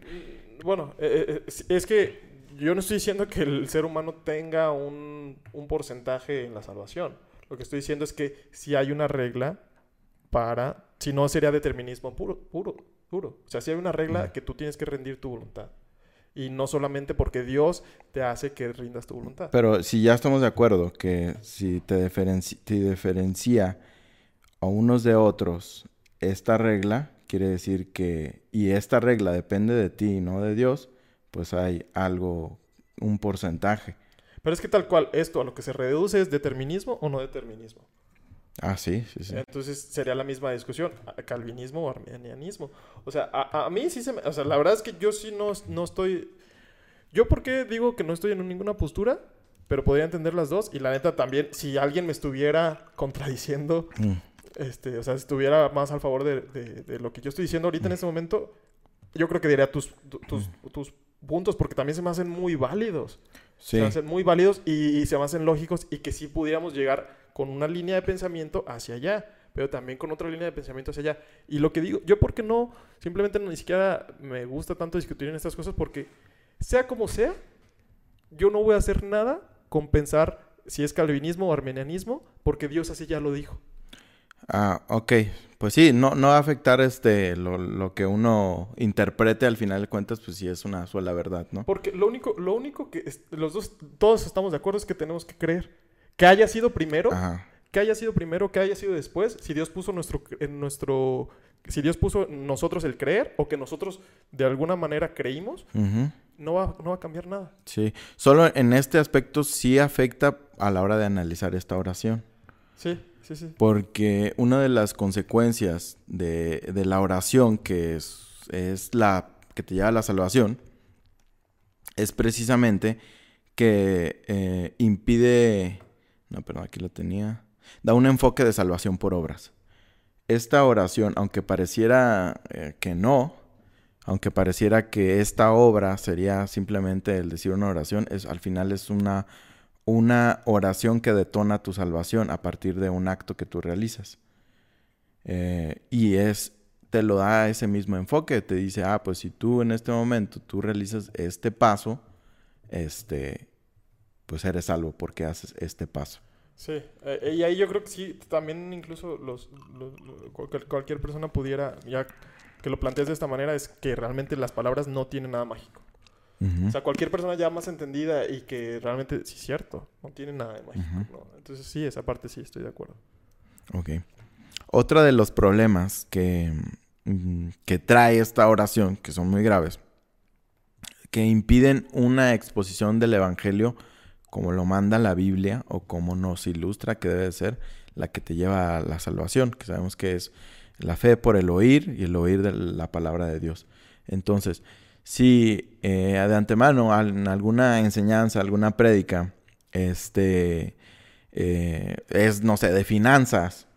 B: Bueno, eh, eh, es que yo no estoy diciendo que el ser humano tenga un, un, porcentaje en la salvación. Lo que estoy diciendo es que si hay una regla para, si no sería determinismo puro, puro, puro. O sea, si hay una regla que tú tienes que rendir tu voluntad. Y no solamente porque Dios te hace que rindas tu voluntad.
A: Pero si ya estamos de acuerdo que si te, diferenci te diferencia a unos de otros esta regla, quiere decir que, y esta regla depende de ti, no de Dios, pues hay algo, un porcentaje.
B: Pero es que tal cual, esto a lo que se reduce es determinismo o no determinismo.
A: Ah, sí, sí, sí.
B: Entonces sería la misma discusión, calvinismo o armenianismo. O sea, a, a mí sí se me... O sea, la verdad es que yo sí no, no estoy... Yo por qué digo que no estoy en ninguna postura, pero podría entender las dos. Y la neta también, si alguien me estuviera contradiciendo,
A: Mm.
B: este, o sea, si estuviera más al favor de, de- de lo que yo estoy diciendo ahorita en este momento, yo creo que diría tus, tu- tus, tus puntos, porque también se me hacen muy válidos.
A: Sí.
B: Se me hacen muy válidos y, y se me hacen lógicos y que sí pudiéramos llegar con una línea de pensamiento hacia allá, pero también con otra línea de pensamiento hacia allá. Y lo que digo, yo porque no, simplemente ni siquiera me gusta tanto discutir en estas cosas porque sea como sea, yo no voy a hacer nada con pensar si es calvinismo o armenianismo, porque Dios así ya lo dijo.
A: Ah, ok. Pues sí, no, no va a afectar este lo, lo que uno interprete al final de cuentas, pues sí es una sola verdad, ¿no?
B: Porque lo único, lo único que es- los dos, todos estamos de acuerdo es que tenemos que creer. Que haya sido primero,
A: Ajá.
B: que haya sido primero, que haya sido después, si Dios puso nuestro, en nuestro, si Dios puso nosotros el creer o que nosotros de alguna manera creímos, no va, no va a cambiar nada.
A: Sí. Solo en este aspecto sí afecta a la hora de analizar esta oración.
B: Sí,
A: Porque una de las consecuencias de, la oración, que es la que te lleva a la salvación, es precisamente que eh, impide, no, perdón, aquí lo tenía, da un enfoque de salvación por obras. Esta oración, aunque pareciera eh, que no, aunque pareciera que esta obra sería simplemente el decir una oración, es al final es una una oración que detona tu salvación a partir de un acto que tú realizas. Eh, y es, te lo da ese mismo enfoque, te dice, ah, pues si tú en este momento tú realizas este paso, este, pues eres salvo porque haces este paso.
B: Sí, eh, y ahí yo creo que sí, también incluso los, los- lo- cualquier, cualquier persona pudiera, ya que lo plantees de esta manera, es que realmente las palabras no tienen nada mágico.
A: Ujú.
B: O sea, cualquier persona ya más entendida y que realmente, sí es cierto, no tiene nada de mágico. ¿no? Entonces sí, esa parte sí estoy de acuerdo.
A: Ok. Otro de los problemas que, mm, que trae esta oración, que son muy graves, que impiden una exposición del Evangelio como lo manda la Biblia o como nos ilustra que debe ser la que te lleva a la salvación, que sabemos que es la fe por el oír y el oír de la palabra de Dios. Entonces, si eh, de antemano en alguna enseñanza, alguna prédica, este, eh, es, no sé, de finanzas,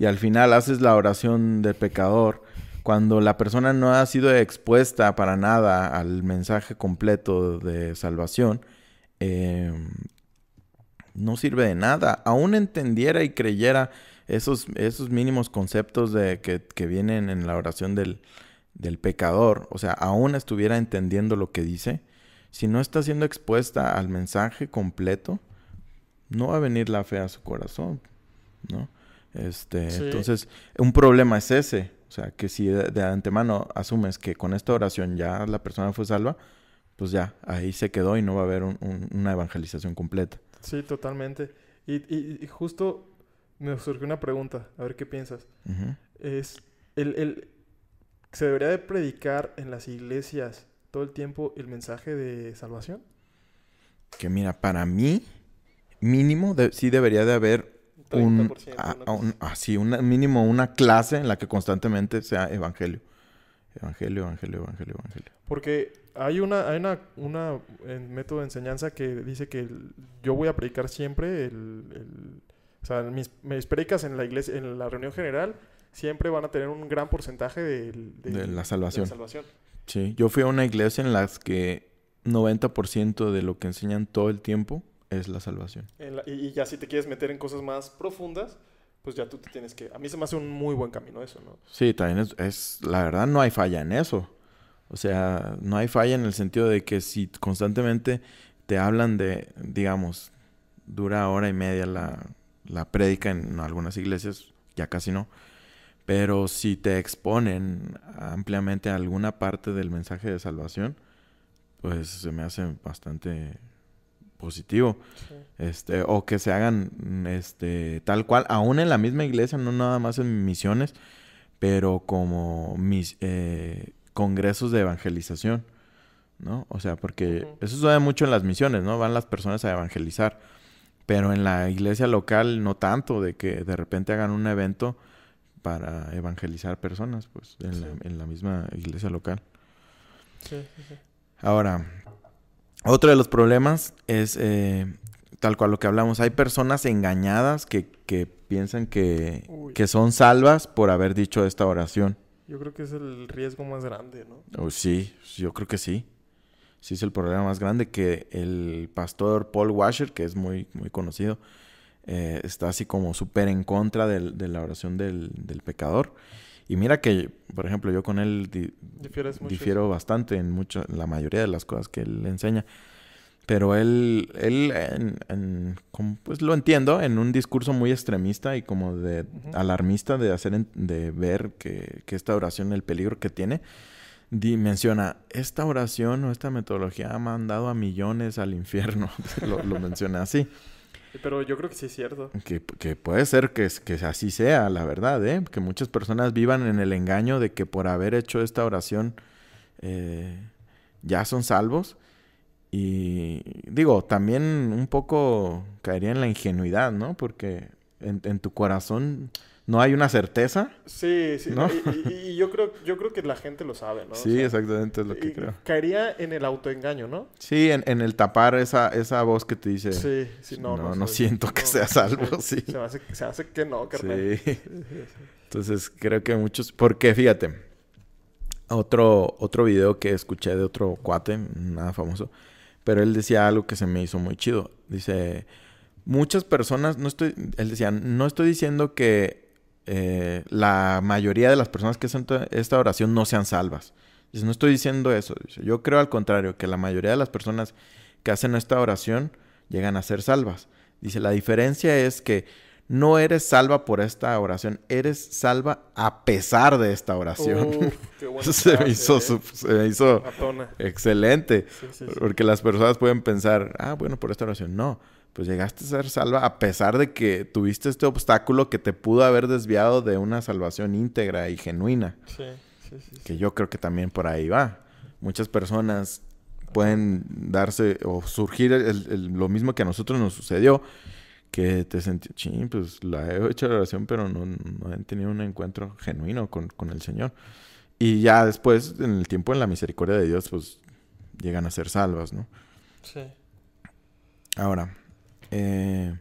A: y al final haces la oración del pecador, cuando la persona no ha sido expuesta para nada al mensaje completo de salvación, eh, no sirve de nada. Aún entendiera y creyera esos, esos mínimos conceptos de, que, que vienen en la oración del, del pecador, o sea, aún estuviera entendiendo lo que dice, si no está siendo expuesta al mensaje completo, no va a venir la fe a su corazón, ¿no? Este,
B: Sí.
A: entonces, un problema es ese, o sea, que si de, de antemano asumes que con esta oración ya la persona fue salva, pues ya, ahí se quedó y no va a haber un- un- una evangelización completa.
B: Sí, totalmente. Y, y- y justo me surgió una pregunta, a ver qué piensas. Es, el, el- ¿se debería de predicar en las iglesias todo el tiempo el mensaje de salvación?
A: Que mira, para mí, mínimo, de- sí debería de haber un,
B: 30%,
A: a- un- así, una, mínimo una clase en la que constantemente sea evangelio. Evangelio, evangelio, evangelio, evangelio.
B: Porque hay una, hay una, una método de enseñanza que dice que el- yo voy a predicar siempre el, el- o sea, mis, mis predicas en la iglesia, en la reunión general, siempre van a tener un gran porcentaje
A: De la salvación.
B: salvación.
A: Sí, yo fui a una iglesia en las que 90% de lo que enseñan todo el tiempo es la salvación.
B: En la- y, y ya si te quieres meter en cosas más profundas, pues ya tú te tienes que... A mí se me hace un muy buen camino eso, ¿no?
A: Sí, también es, es- la verdad no hay falla en eso. O sea, no hay falla en el sentido de que si constantemente te hablan de, digamos, dura hora y media la, la prédica en algunas iglesias, ya casi no. Pero si te exponen ampliamente a alguna parte del mensaje de salvación, pues se me hace bastante positivo.
B: Sí.
A: Este, o que se hagan este, tal cual, aún en la misma iglesia, no nada más en misiones, pero como mis eh, congresos de evangelización, ¿no? O sea, porque eso sucede mucho en las misiones, ¿no? Van las personas a evangelizar, Pero en la iglesia local no tanto, de que de repente hagan un evento para evangelizar personas, pues, en, la, en la misma iglesia local.
B: Sí, sí, sí.
A: Ahora, otro de los problemas es eh, tal cual lo que hablamos. Hay personas engañadas que, que piensan que, que son salvas por haber dicho esta oración.
B: Yo creo que es el riesgo más grande, ¿no?
A: Oh, sí, yo creo que sí. Sí es el problema más grande que el pastor Paul Washer, que es muy, muy conocido, eh, está así como súper en contra del- de la oración del, del pecador. Y mira que, por ejemplo, yo con él di- difiero bastante en mucho, en la mayoría de las cosas que él enseña. Pero él, él en- en- pues lo entiendo, en un discurso muy extremista y como de
B: Ujú.
A: alarmista de hacer, de ver que, que esta oración, el peligro que tiene, di- menciona, esta oración o esta metodología ha mandado a millones al infierno. lo, lo menciona así.
B: Pero yo creo que sí es cierto.
A: Que, que puede ser que, que así sea, la verdad, ¿eh? Que muchas personas vivan en el engaño de que por haber hecho esta oración eh, ya son salvos. Y digo, también un poco caería en la ingenuidad, ¿no? Porque en, en tu corazón no hay una certeza.
B: Sí, sí.
A: ¿No?
B: Y, y- y yo creo, yo creo que la gente lo sabe, ¿no? O
A: sí,
B: sea,
A: exactamente es lo que
B: y
A: creo.
B: Caería en el autoengaño, ¿no?
A: Sí, en, en el tapar esa, esa voz que te dice,
B: Sí, sí, no,
A: no,
B: no.
A: no siento que sea salvo, sí.
B: Se me hace, se hace que no, carnal.
A: sí. Entonces creo que muchos... Porque fíjate, otro, otro video que escuché de otro cuate, nada famoso, pero él decía algo que se me hizo muy chido. Dice, muchas personas, no estoy, él decía, no estoy diciendo que eh, la mayoría de las personas que hacen esta oración no sean salvas. Dice, no estoy diciendo eso. Dice, yo creo al contrario, que la mayoría de las personas que hacen esta oración llegan a ser salvas. Dice, la diferencia es que no eres salva por esta oración, eres salva a pesar de esta oración.
B: Qué
A: Eso se me hizo,
B: ¿eh?
A: se me hizo
B: Matona.
A: excelente.
B: Sí, sí, sí.
A: Porque las personas pueden pensar, ah, bueno, por esta oración. No, pues llegaste a ser salva a pesar de que tuviste este obstáculo que te pudo haber desviado de una salvación íntegra y genuina.
B: Sí, sí, sí.
A: Que yo creo que también por ahí va. Muchas personas pueden darse o surgir el- el- lo mismo que a nosotros nos sucedió. Que te sentí, ching, pues la he hecho la oración, pero no, no he tenido un encuentro genuino con, con el Señor. Y ya después, en el tiempo, en la misericordia de Dios, pues llegan a ser salvas, ¿no?
B: Sí.
A: Ahora, eh,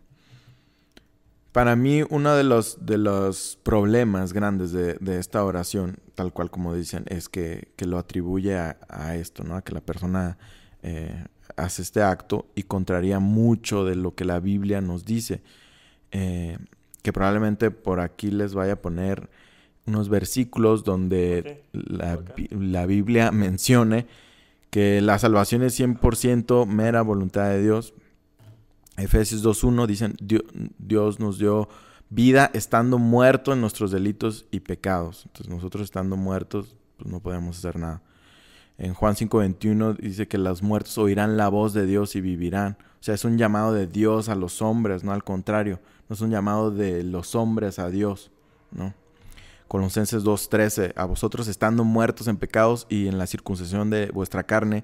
A: para mí uno de los, de los problemas grandes de, de esta oración, tal cual como dicen, es que, que lo atribuye a, a esto, ¿no? A que la persona eh, hace este acto y contraría mucho de lo que la Biblia nos dice. Eh, que probablemente por aquí les vaya a poner unos versículos donde la, la Biblia mencione que la salvación es 100% mera voluntad de Dios. Efesios 2.1 dicen, "Dio- Dios nos dio vida estando muerto en nuestros delitos y pecados. Entonces nosotros estando muertos, pues no podemos hacer nada. En Juan 5.21 dice que los muertos oirán la voz de Dios y vivirán. O sea, es un llamado de Dios a los hombres, no al contrario. No es un llamado de los hombres a Dios, ¿no? Colosenses 2.13, a vosotros estando muertos en pecados y en la circuncisión de vuestra carne,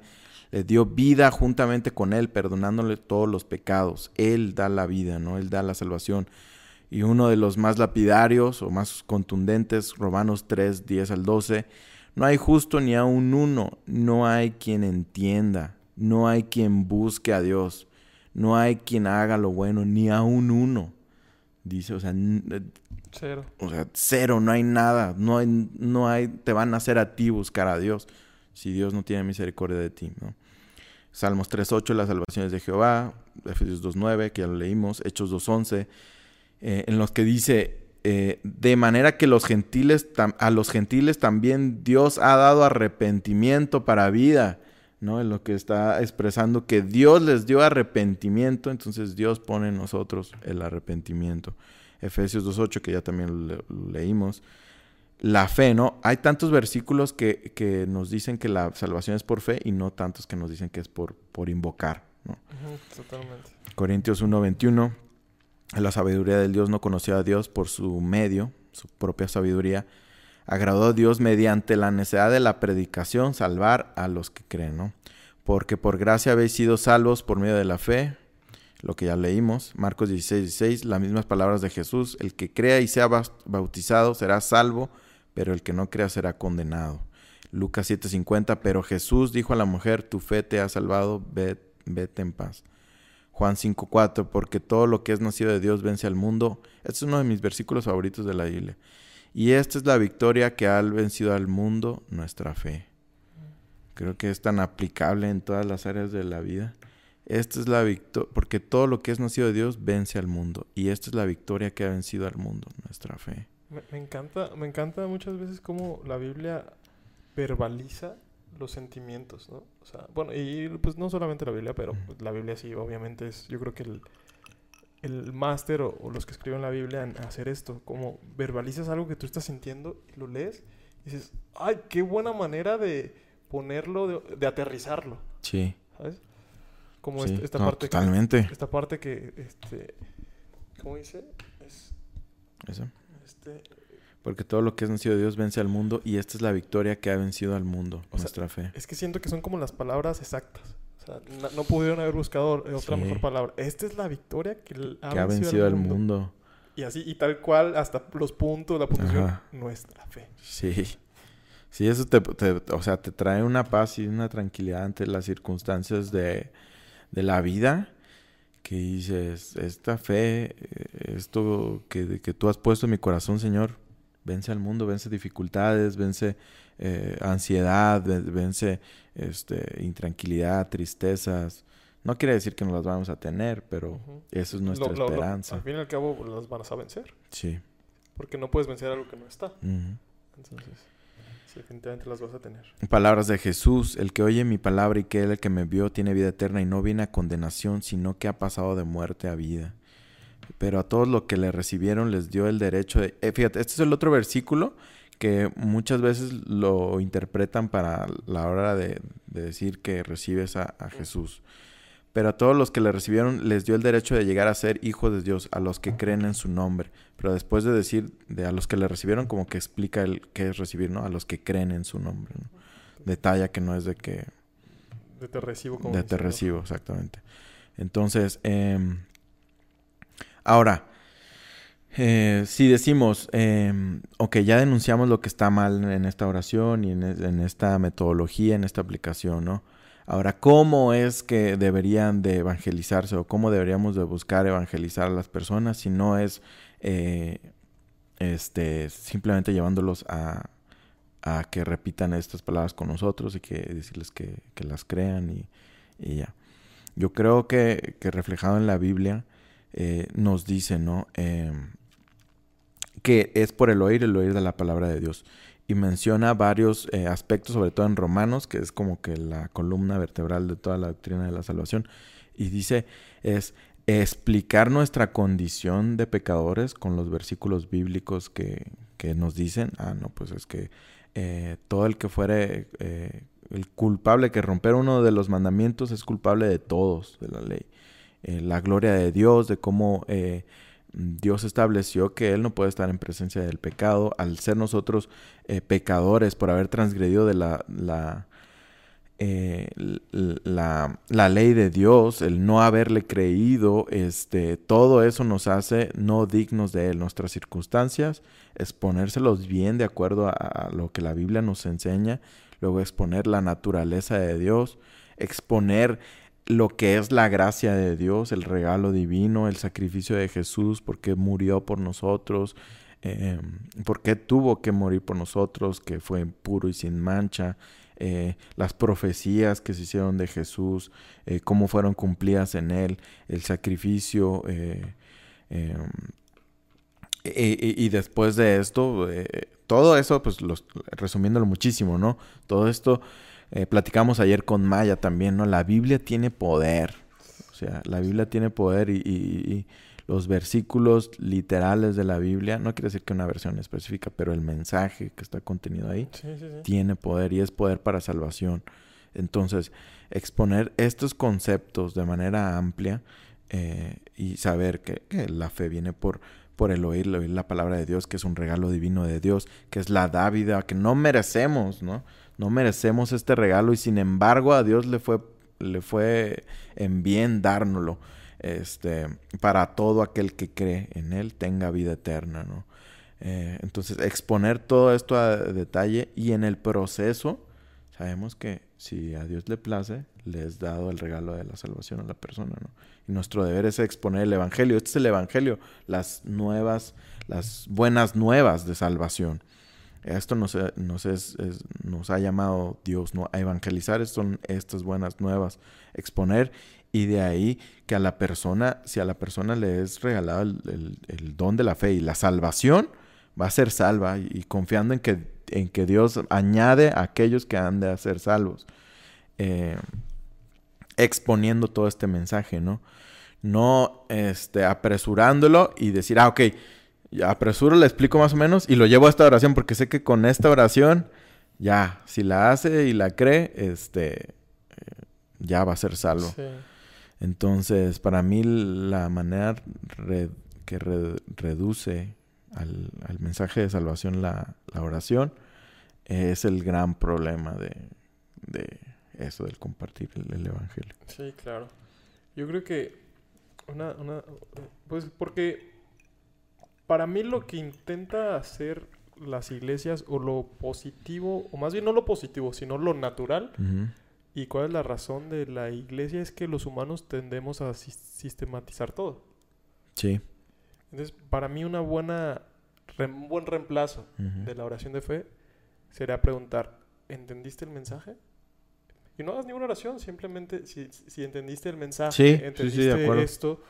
A: le dio vida juntamente con Él, perdonándole todos los pecados. Él da la vida, ¿no? Él da la salvación. Y uno de los más lapidarios o más contundentes, Romanos 3, 10 al 12, no hay justo ni aun uno, no hay quien entienda, no hay quien busque a Dios, no hay quien haga lo bueno, ni aun uno. Dice, o sea, n-
B: Cero.
A: o sea, cero, no hay nada, no hay, no hay, te van a hacer a ti buscar a Dios, si Dios no tiene misericordia de ti, ¿no? Salmos 3.8, las salvaciones de Jehová, Efesios 2.9, que ya lo leímos, Hechos 2.11, eh, en los que dice, eh, de manera que a los gentiles también Dios ha dado arrepentimiento para vida. En lo que está expresando que Dios les dio arrepentimiento, entonces Dios pone en nosotros el arrepentimiento. Efesios 2.8, que ya también lo leímos. La fe, ¿no? Hay tantos versículos que, que nos dicen que la salvación es por fe y no tantos que nos dicen que es por, por invocar, ¿no?
B: Totalmente.
A: Corintios 1:21, la sabiduría del Dios no conoció a Dios por su medio, su propia sabiduría, agradó a Dios mediante la necesidad de la predicación salvar a los que creen, ¿no? Porque por gracia habéis sido salvos por medio de la fe, lo que ya leímos. Marcos 16, 16, las mismas palabras de Jesús. El que crea y sea bautizado será salvo, pero el que no crea será condenado. Lucas 7:50, pero Jesús dijo a la mujer, tu fe te ha salvado, vete en paz. Juan 5:4, porque todo lo que es nacido de Dios vence al mundo. Este es uno de mis versículos favoritos de la Biblia. Y esta es la victoria que ha vencido al mundo, nuestra fe. Creo que es tan aplicable en todas las áreas de la vida. Esta es la victoria, porque todo lo que es nacido de Dios vence al mundo. Y esta es la victoria que ha vencido al mundo, nuestra fe.
B: Me, encanta, me encanta muchas veces cómo la Biblia verbaliza los sentimientos, ¿no? O sea, bueno, y pues no solamente la Biblia, pero pues, la Biblia sí, obviamente es, yo creo que el, el máster o, los que escriben la Biblia en hacer esto, como verbalizas algo que tú estás sintiendo y lo lees y dices, ay, qué buena manera de ponerlo, de, aterrizarlo.
A: Sí.
B: ¿Sabes? Como esta, parte.
A: Totalmente.
B: esta parte que, este, ¿cómo dice? Es,
A: Eso. Este, porque todo lo que es nacido de Dios vence al mundo y esta es la victoria que ha vencido al mundo, nuestra fe.
B: Es que siento que son como las palabras exactas. O sea, no, pudieron haber buscado otra mejor palabra. Esta es la victoria que ha, vencido, al mundo. Y así, y tal cual, hasta los puntos, la puntuación, nuestra fe.
A: Sí. Sí, eso te, o sea, te trae una paz y una tranquilidad ante las circunstancias de, de la vida que dices, esta fe, eh, esto que, que tú has puesto en mi corazón, Señor, vence al mundo, vence dificultades, vence eh, ansiedad, vence este, intranquilidad, tristezas. No quiere decir que no las vamos a tener, pero eso es nuestra esperanza.
B: al fin y al cabo las van a vencer.
A: Sí.
B: Porque no puedes vencer algo que no está. Entonces, definitivamente las vas a tener.
A: Palabras de Jesús. El que oye mi palabra y que el que me vio tiene vida eterna y no viene a condenación, sino que ha pasado de muerte a vida pero a todos los que le recibieron les dio el derecho de... Eh, fíjate, este es el otro versículo que muchas veces lo interpretan para la hora de, decir que recibes a, Jesús. Pero a todos los que le recibieron les dio el derecho de llegar a ser hijos de Dios, a los que creen en su nombre. Pero después de decir de a los que le recibieron, como que explica el qué es recibir, ¿no? A los que creen en su nombre. Detalla que no es de que...
B: De te recibo como...
A: De te recibo, exactamente. Entonces, eh, Ahora, eh, si decimos, eh, ok, ya denunciamos lo que está mal en esta oración y en, esta metodología, en esta aplicación, ¿no? Ahora, ¿cómo es que deberían de evangelizarse o cómo deberíamos de buscar evangelizar a las personas si no es eh, este, simplemente llevándolos a, que repitan estas palabras con nosotros y que decirles que, las crean y, ya. Yo creo que, que reflejado en la Biblia, eh, nos dice, ¿no? Em, que es por el oír, el oír de la palabra de Dios. Y menciona varios eh, aspectos, sobre todo en Romanos, que es como que la columna vertebral de toda la doctrina de la salvación. Y dice, es explicar nuestra condición de pecadores con los versículos bíblicos que, que nos dicen, ah, no, pues es que eh, todo el que fuere el culpable que romper uno de los mandamientos es culpable de todos, de la ley. Eh, la gloria de Dios, de cómo eh, Dios estableció que Él no puede estar en presencia del pecado, al ser nosotros eh, pecadores por haber transgredido de la, la, la, la, ley de Dios, el no haberle creído, este, todo eso nos hace no dignos de Él. Nuestras circunstancias, exponérselos bien de acuerdo a lo que la Biblia nos enseña, luego exponer la naturaleza de Dios, exponer lo que es la gracia de Dios, el regalo divino, el sacrificio de Jesús, porque murió por nosotros, eh, porque tuvo que morir por nosotros, que fue puro y sin mancha, eh, las profecías que se hicieron de Jesús, eh, cómo fueron cumplidas en él, el sacrificio. Y, después de esto, todo eso, pues resumiéndolo muchísimo, ¿no? Todo esto eh, platicamos ayer con Maya también, ¿no? La Biblia tiene poder. O sea, la Biblia tiene poder y, los versículos literales de la Biblia, no quiere decir que una versión específica, pero el mensaje que está contenido ahí tiene poder y es poder para salvación. Entonces, exponer estos conceptos de manera amplia eh, y saber que, la fe viene por, por el oír, el oír la palabra de Dios, que es un regalo divino de Dios, que es la dávida que no merecemos, ¿no? No merecemos este regalo y sin embargo a Dios le fue, le fue en bien dárnoslo. este, para todo aquel que cree en Él tenga vida eterna, ¿no? Eh, entonces, exponer todo esto a detalle y en el proceso, sabemos que si a Dios le place, le es dado el regalo de la salvación a la persona, ¿no? Y nuestro deber es exponer el Evangelio. Este es el Evangelio, las nuevas, las buenas nuevas de salvación. Esto nos, nos, ha llamado Dios a evangelizar, son estas buenas nuevas, exponer y de ahí que a la persona, si a la persona le es regalado el, don de la fe y la salvación, va a ser salva y, confiando en que, en que Dios añade a aquellos que han de ser salvos. Eh, exponiendo todo este mensaje, ¿no? No este, apresurándolo y decir, ah, ok, ya apresuro, le explico más o menos y lo llevo a esta oración porque sé que con esta oración, ya, si la hace y la cree, este, eh, ya va a ser salvo. Entonces, para mí la manera que reduce al, mensaje de salvación la, oración es el gran problema de, de eso, del compartir el, Evangelio.
B: Sí, claro. Yo creo que una, una, pues porque para mí lo que intenta hacer las iglesias o lo positivo, o más bien no lo positivo, sino lo natural, y cuál es la razón de la iglesia es que los humanos tendemos a sistematizar todo.
A: Sí.
B: Entonces, para mí una buena, un buen reemplazo de la oración de fe sería preguntar, ¿entendiste el mensaje? Y no hagas ninguna oración, simplemente si, si entendiste el mensaje, entendiste esto,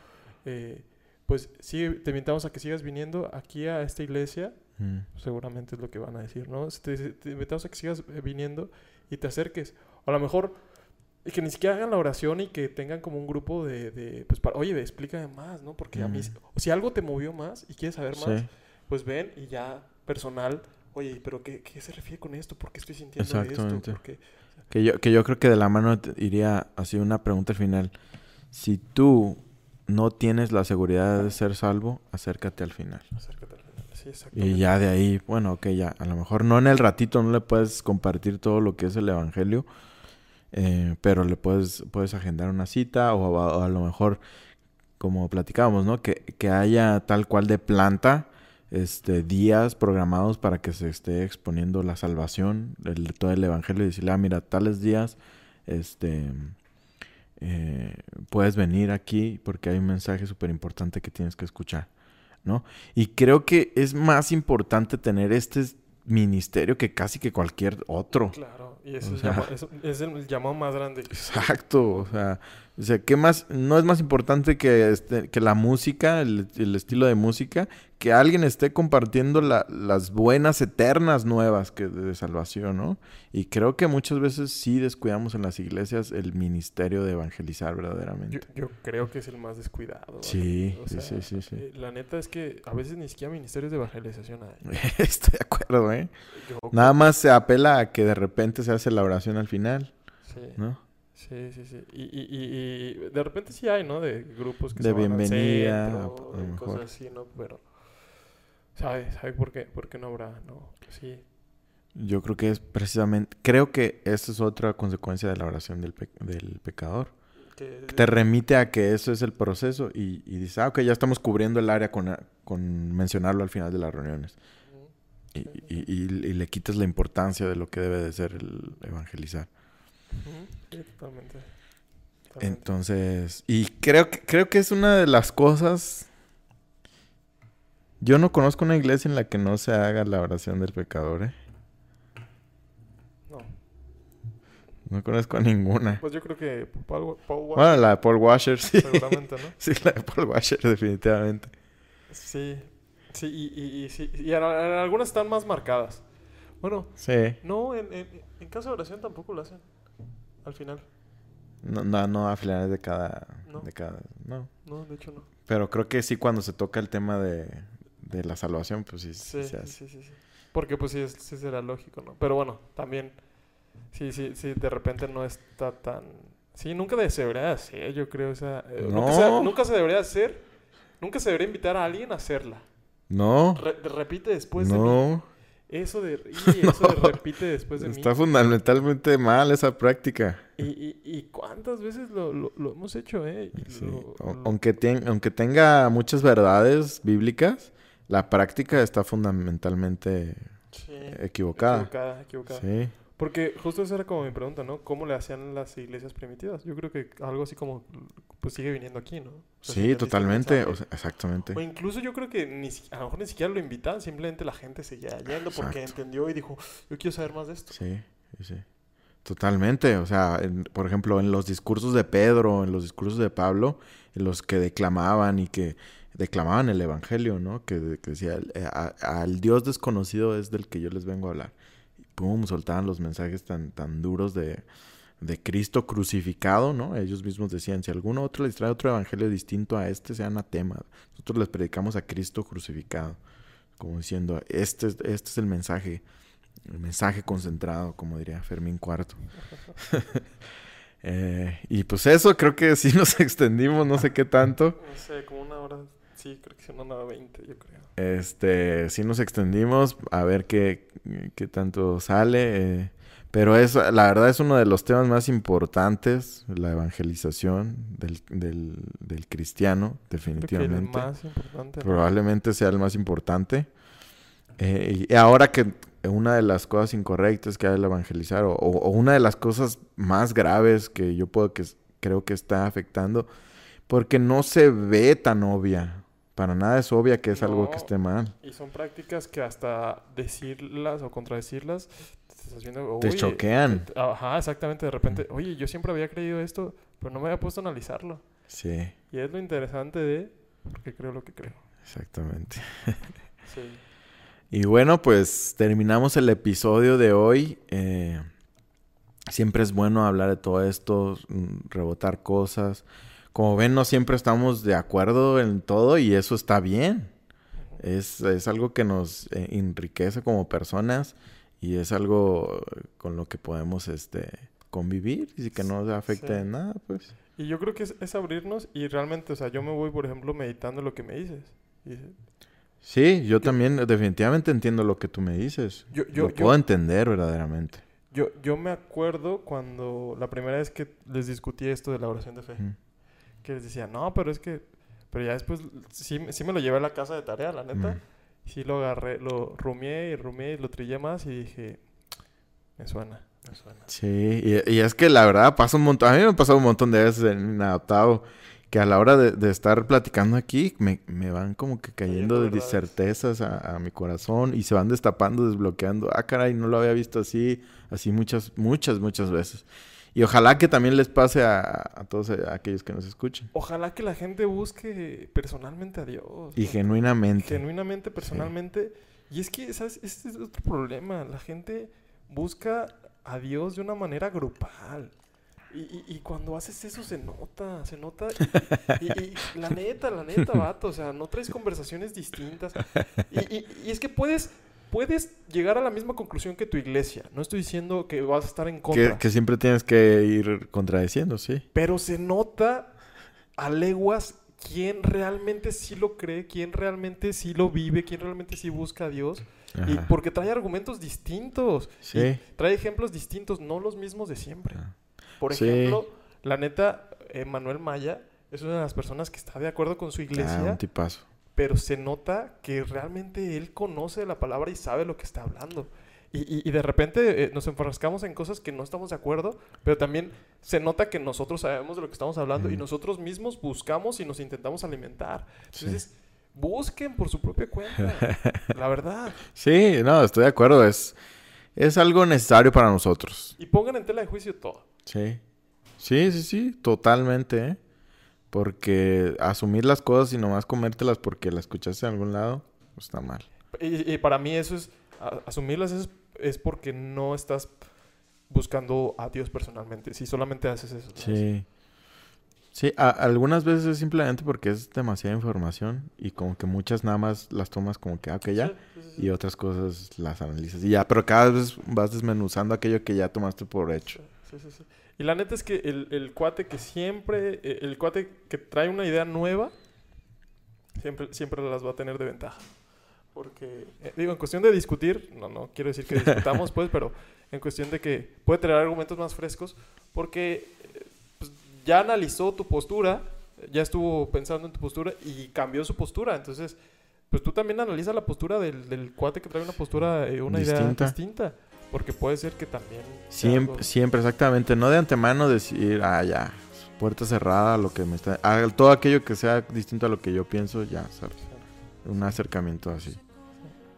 B: eh, pues sí, te invitamos a que sigas viniendo aquí a esta iglesia. Mm. Seguramente es lo que van a decir, ¿no? Te, invitamos a que sigas eh, viniendo y te acerques. O a lo mejor y que ni siquiera hagan la oración y que tengan como un grupo de, de pues, para, oye, explícame más, ¿no? Porque a mí, mm. si algo te movió más y quieres saber más, pues ven y ya personal, oye, pero qué, qué, se refiere con esto? ¿Por qué estoy sintiendo esto?
A: que, yo, que yo creo que de la mano iría así una pregunta al final. Si tú no tienes la seguridad de ser salvo, acércate al final. Acércate al final. Sí, exactamente. Y ya de ahí, bueno, ok, ya, a lo mejor no en el ratito no le puedes compartir todo lo que es el Evangelio, eh, pero le puedes, puedes agendar una cita o, a lo mejor, como platicábamos, ¿no? Que, que haya tal cual de planta este, días programados para que se esté exponiendo la salvación, el, todo el Evangelio y decirle, ah, mira, tales días, este eh, puedes venir aquí porque hay un mensaje súper importante que tienes que escuchar, ¿no? Y creo que es más importante tener este ministerio que casi que cualquier otro.
B: Claro, y es, el llamado más grande.
A: Exacto, o sea, o sea, ¿qué más? No es más importante que, este, que la música, el, estilo de música, que alguien esté compartiendo las buenas eternas nuevas que de, salvación, ¿no? Y creo que muchas veces sí descuidamos en las iglesias el ministerio de evangelizar verdaderamente.
B: Yo, creo que es el más descuidado.
A: Sí, sí, sí, sí, sí,
B: eh, La neta es que a veces ni siquiera ministerios de evangelización hay.
A: Estoy de acuerdo, ¿eh? Nada más se apela a que de repente se hace la oración al final, sí. ¿no?
B: Sí, sí, sí. Y, y, y, de repente sí hay, ¿no? De grupos que
A: de
B: se
A: bienvenida,
B: van al centro, cosas así, ¿no? Pero, ¿sabes? ¿Sabe por qué? ¿Por qué no habrá? No, sí.
A: Yo creo que es precisamente... Creo que esa es otra consecuencia de la oración del, del pecador. Que... Te remite a que eso es el proceso y, y dices, ah, ok, ya estamos cubriendo el área con, con mencionarlo al final de las reuniones. y, y, le quitas la importancia de lo que debe de ser el evangelizar
B: totalmente.
A: Entonces, y creo que, creo que es una de las cosas... Yo no conozco una iglesia en la que no se haga la oración del pecador, ¿eh?
B: No.
A: No conozco a ninguna.
B: Pues yo creo que Paul, Washer.
A: Bueno, la de Paul Washer, sí.
B: Seguramente, ¿no?
A: sí, la de Paul Washer, definitivamente.
B: Sí. Sí, y, y, y, sí, y algunas están más marcadas. Bueno,
A: sí.
B: no, en, en, en caso de oración tampoco lo hacen al final.
A: No, no, no a finales de cada, no. de cada... No.
B: No, de hecho no.
A: Pero creo que sí cuando se toca el tema de, de la salvación, pues sí,
B: sí, sí, sí, sí, Porque pues sí, sí será lógico, ¿no? Pero bueno, también... Sí, sí, sí, de repente no está tan... Sí, nunca se debería hacer, yo creo. esa eh, no. nunca, se, nunca, se, debería hacer. Nunca se debería invitar a alguien a hacerla.
A: No.
B: repite después
A: no.
B: de mí. Eso de, y eso de repite después de
A: Está
B: mí.
A: fundamentalmente mal esa práctica.
B: Y, y, y cuántas veces lo, lo, lo hemos hecho, ¿eh?
A: Sí.
B: lo-
A: Aunque, ten- aunque tenga muchas verdades bíblicas, la práctica está fundamentalmente
B: sí,
A: equivocada.
B: Equivocada, equivocada.
A: Sí,
B: Porque justo esa era como mi pregunta, ¿no? ¿Cómo le hacían las iglesias primitivas? Yo creo que algo así como, pues sigue viniendo aquí, ¿no? O sea, si
A: sí, totalmente. o sea, exactamente.
B: O incluso yo creo que ni, a lo mejor ni siquiera lo invitaban, simplemente la gente seguía yendo porque
A: Exacto.
B: entendió y dijo, yo quiero saber más de esto.
A: Sí, sí. Totalmente. O sea, en- por ejemplo, en los discursos de Pedro, en los discursos de Pablo, en los que declamaban y que declamaban el Evangelio, ¿no? Que, que decía, eh, a- al Dios desconocido es del que yo les vengo a hablar. Pum, soltaban los mensajes tan, tan duros de, de Cristo crucificado, ¿no? Ellos mismos decían, si alguno otro les trae otro evangelio distinto a este, sea anatema. Nosotros les predicamos a Cristo crucificado. Como diciendo, este, es- este es el mensaje, el mensaje concentrado, como diría Fermín Cuarto. Eh, y pues eso, creo que sí nos extendimos, no sé qué tanto.
B: No sé, como una hora, sí, creo que son una hora veinte, yo creo.
A: Este, sí nos extendimos a ver qué, qué tanto sale. eh, pero es, la verdad es uno de los temas más importantes, la evangelización del, del, del cristiano,
B: Creo que el
A: definitivamente.
B: más importante. ¿no?
A: Probablemente sea el más importante. Eh, y ahora que una de las cosas incorrectas que hay al evangelizar, o, o- una de las cosas más graves que yo puedo que creo que está afectando, porque no se ve tan obvia. Para nada es obvia que es algo que esté mal.
B: Y son prácticas que hasta decirlas o contradecirlas, te estás viendo...
A: Te
B: "Oye,
A: choquean.
B: Ajá, exactamente. De repente, oye, yo siempre había creído esto, pero no me había puesto a analizarlo.
A: Sí,
B: Y es lo interesante de porque creo lo que creo.
A: exactamente.
B: Sí.
A: Y bueno, pues terminamos el episodio de hoy. Eh, siempre es bueno hablar de todo esto, mm, rebotar cosas. Como ven, no siempre estamos de acuerdo en todo y eso está bien. Es, es algo que nos eh, enriquece como personas y es algo con lo que podemos este, convivir y que no afecte
B: Sí.
A: en nada, pues.
B: Y yo creo que es, es abrirnos y realmente, o sea, yo me voy, por ejemplo, meditando lo que me dices. Y
A: Sí, yo también definitivamente entiendo lo que tú me dices.
B: yo, yo,
A: lo
B: yo,
A: puedo entender verdaderamente.
B: yo, yo me acuerdo cuando la primera vez que les discutí esto de la oración de fe. Que les decía, no, pero es que, pero ya después sí, sí me lo llevé a la casa de tarea, la neta.
A: Mm.
B: Sí lo agarré, lo rumié y rumié y lo trillé más y dije, me suena, me suena.
A: Sí, y, y es que la verdad pasa un montón, a mí me ha pasado un montón de veces en Inadaptado, que a la hora de, de estar platicando aquí me, me van como que cayendo de certezas a, a mi corazón y se van destapando, desbloqueando. Ah, caray, no lo había visto así, así muchas, muchas, muchas veces. Y ojalá que también les pase a, a todos aquellos que nos escuchen.
B: Ojalá que la gente busque personalmente a Dios.
A: Y
B: ¿no?
A: genuinamente.
B: genuinamente, personalmente. Y es que, ¿sabes? Este es otro problema. La gente busca a Dios de una manera grupal. Y, y- y cuando haces eso se nota, se nota. Y, y- la neta, la neta, vato. O sea, no traes conversaciones distintas. Y, y- y es que puedes, puedes llegar a la misma conclusión que tu iglesia. No estoy diciendo que vas a estar en contra.
A: Que, que siempre tienes que ir contradiciendo, sí.
B: Pero se nota a leguas quién realmente sí lo cree, quién realmente sí lo vive, quién realmente sí busca a Dios. Y porque trae argumentos distintos.
A: Sí.
B: Y trae ejemplos distintos, no los mismos de siempre.
A: Ah.
B: Por
A: Sí.
B: ejemplo, la neta, eh, Manuel Maya es una de las personas que está de acuerdo con su
A: Ah,
B: iglesia,
A: un tipazo.
B: Pero se nota que realmente él conoce la palabra y sabe lo que está hablando. Y, y- y de repente eh, nos enfrascamos en cosas que no estamos de acuerdo, pero también se nota que nosotros sabemos de lo que estamos hablando y nosotros mismos buscamos y nos intentamos alimentar.
A: Sí.
B: Entonces, busquen por su propia cuenta, la verdad.
A: Sí, no, estoy de acuerdo. Es, es algo necesario para nosotros.
B: Y pongan en tela de juicio todo.
A: Sí. Sí, sí, sí, totalmente, ¿eh? Porque asumir las cosas y nomás comértelas porque las escuchaste en algún lado, pues está mal.
B: Y, y para mí eso es, asumirlas es, es porque no estás buscando a Dios personalmente. Si solamente haces eso.
A: Sí. Sí, a- algunas veces es simplemente porque es demasiada información y como que muchas nada más las tomas como que, ah, ok, ya.
B: Sí, sí, sí, sí.
A: Y otras cosas las analizas y ya, pero cada vez vas desmenuzando aquello que ya tomaste por hecho.
B: Sí, sí, sí. Y la neta es que el, el cuate que siempre, eh, el cuate que trae una idea nueva, siempre, siempre las va a tener de ventaja. Porque, eh, digo, en cuestión de discutir, no, no quiero decir que discutamos, pues, pero en cuestión de que puede traer argumentos más frescos, porque eh, pues, ya analizó tu postura, ya estuvo pensando en tu postura y cambió su postura. Entonces, pues tú también analiza la postura del, del cuate que trae una postura, eh, una idea distinta. Porque puede ser que también...
A: Siempre, siempre, exactamente. No de antemano decir, ah, ya, puerta cerrada, lo que me está... Ah, todo aquello que sea distinto a lo que yo pienso, ya, un acercamiento así.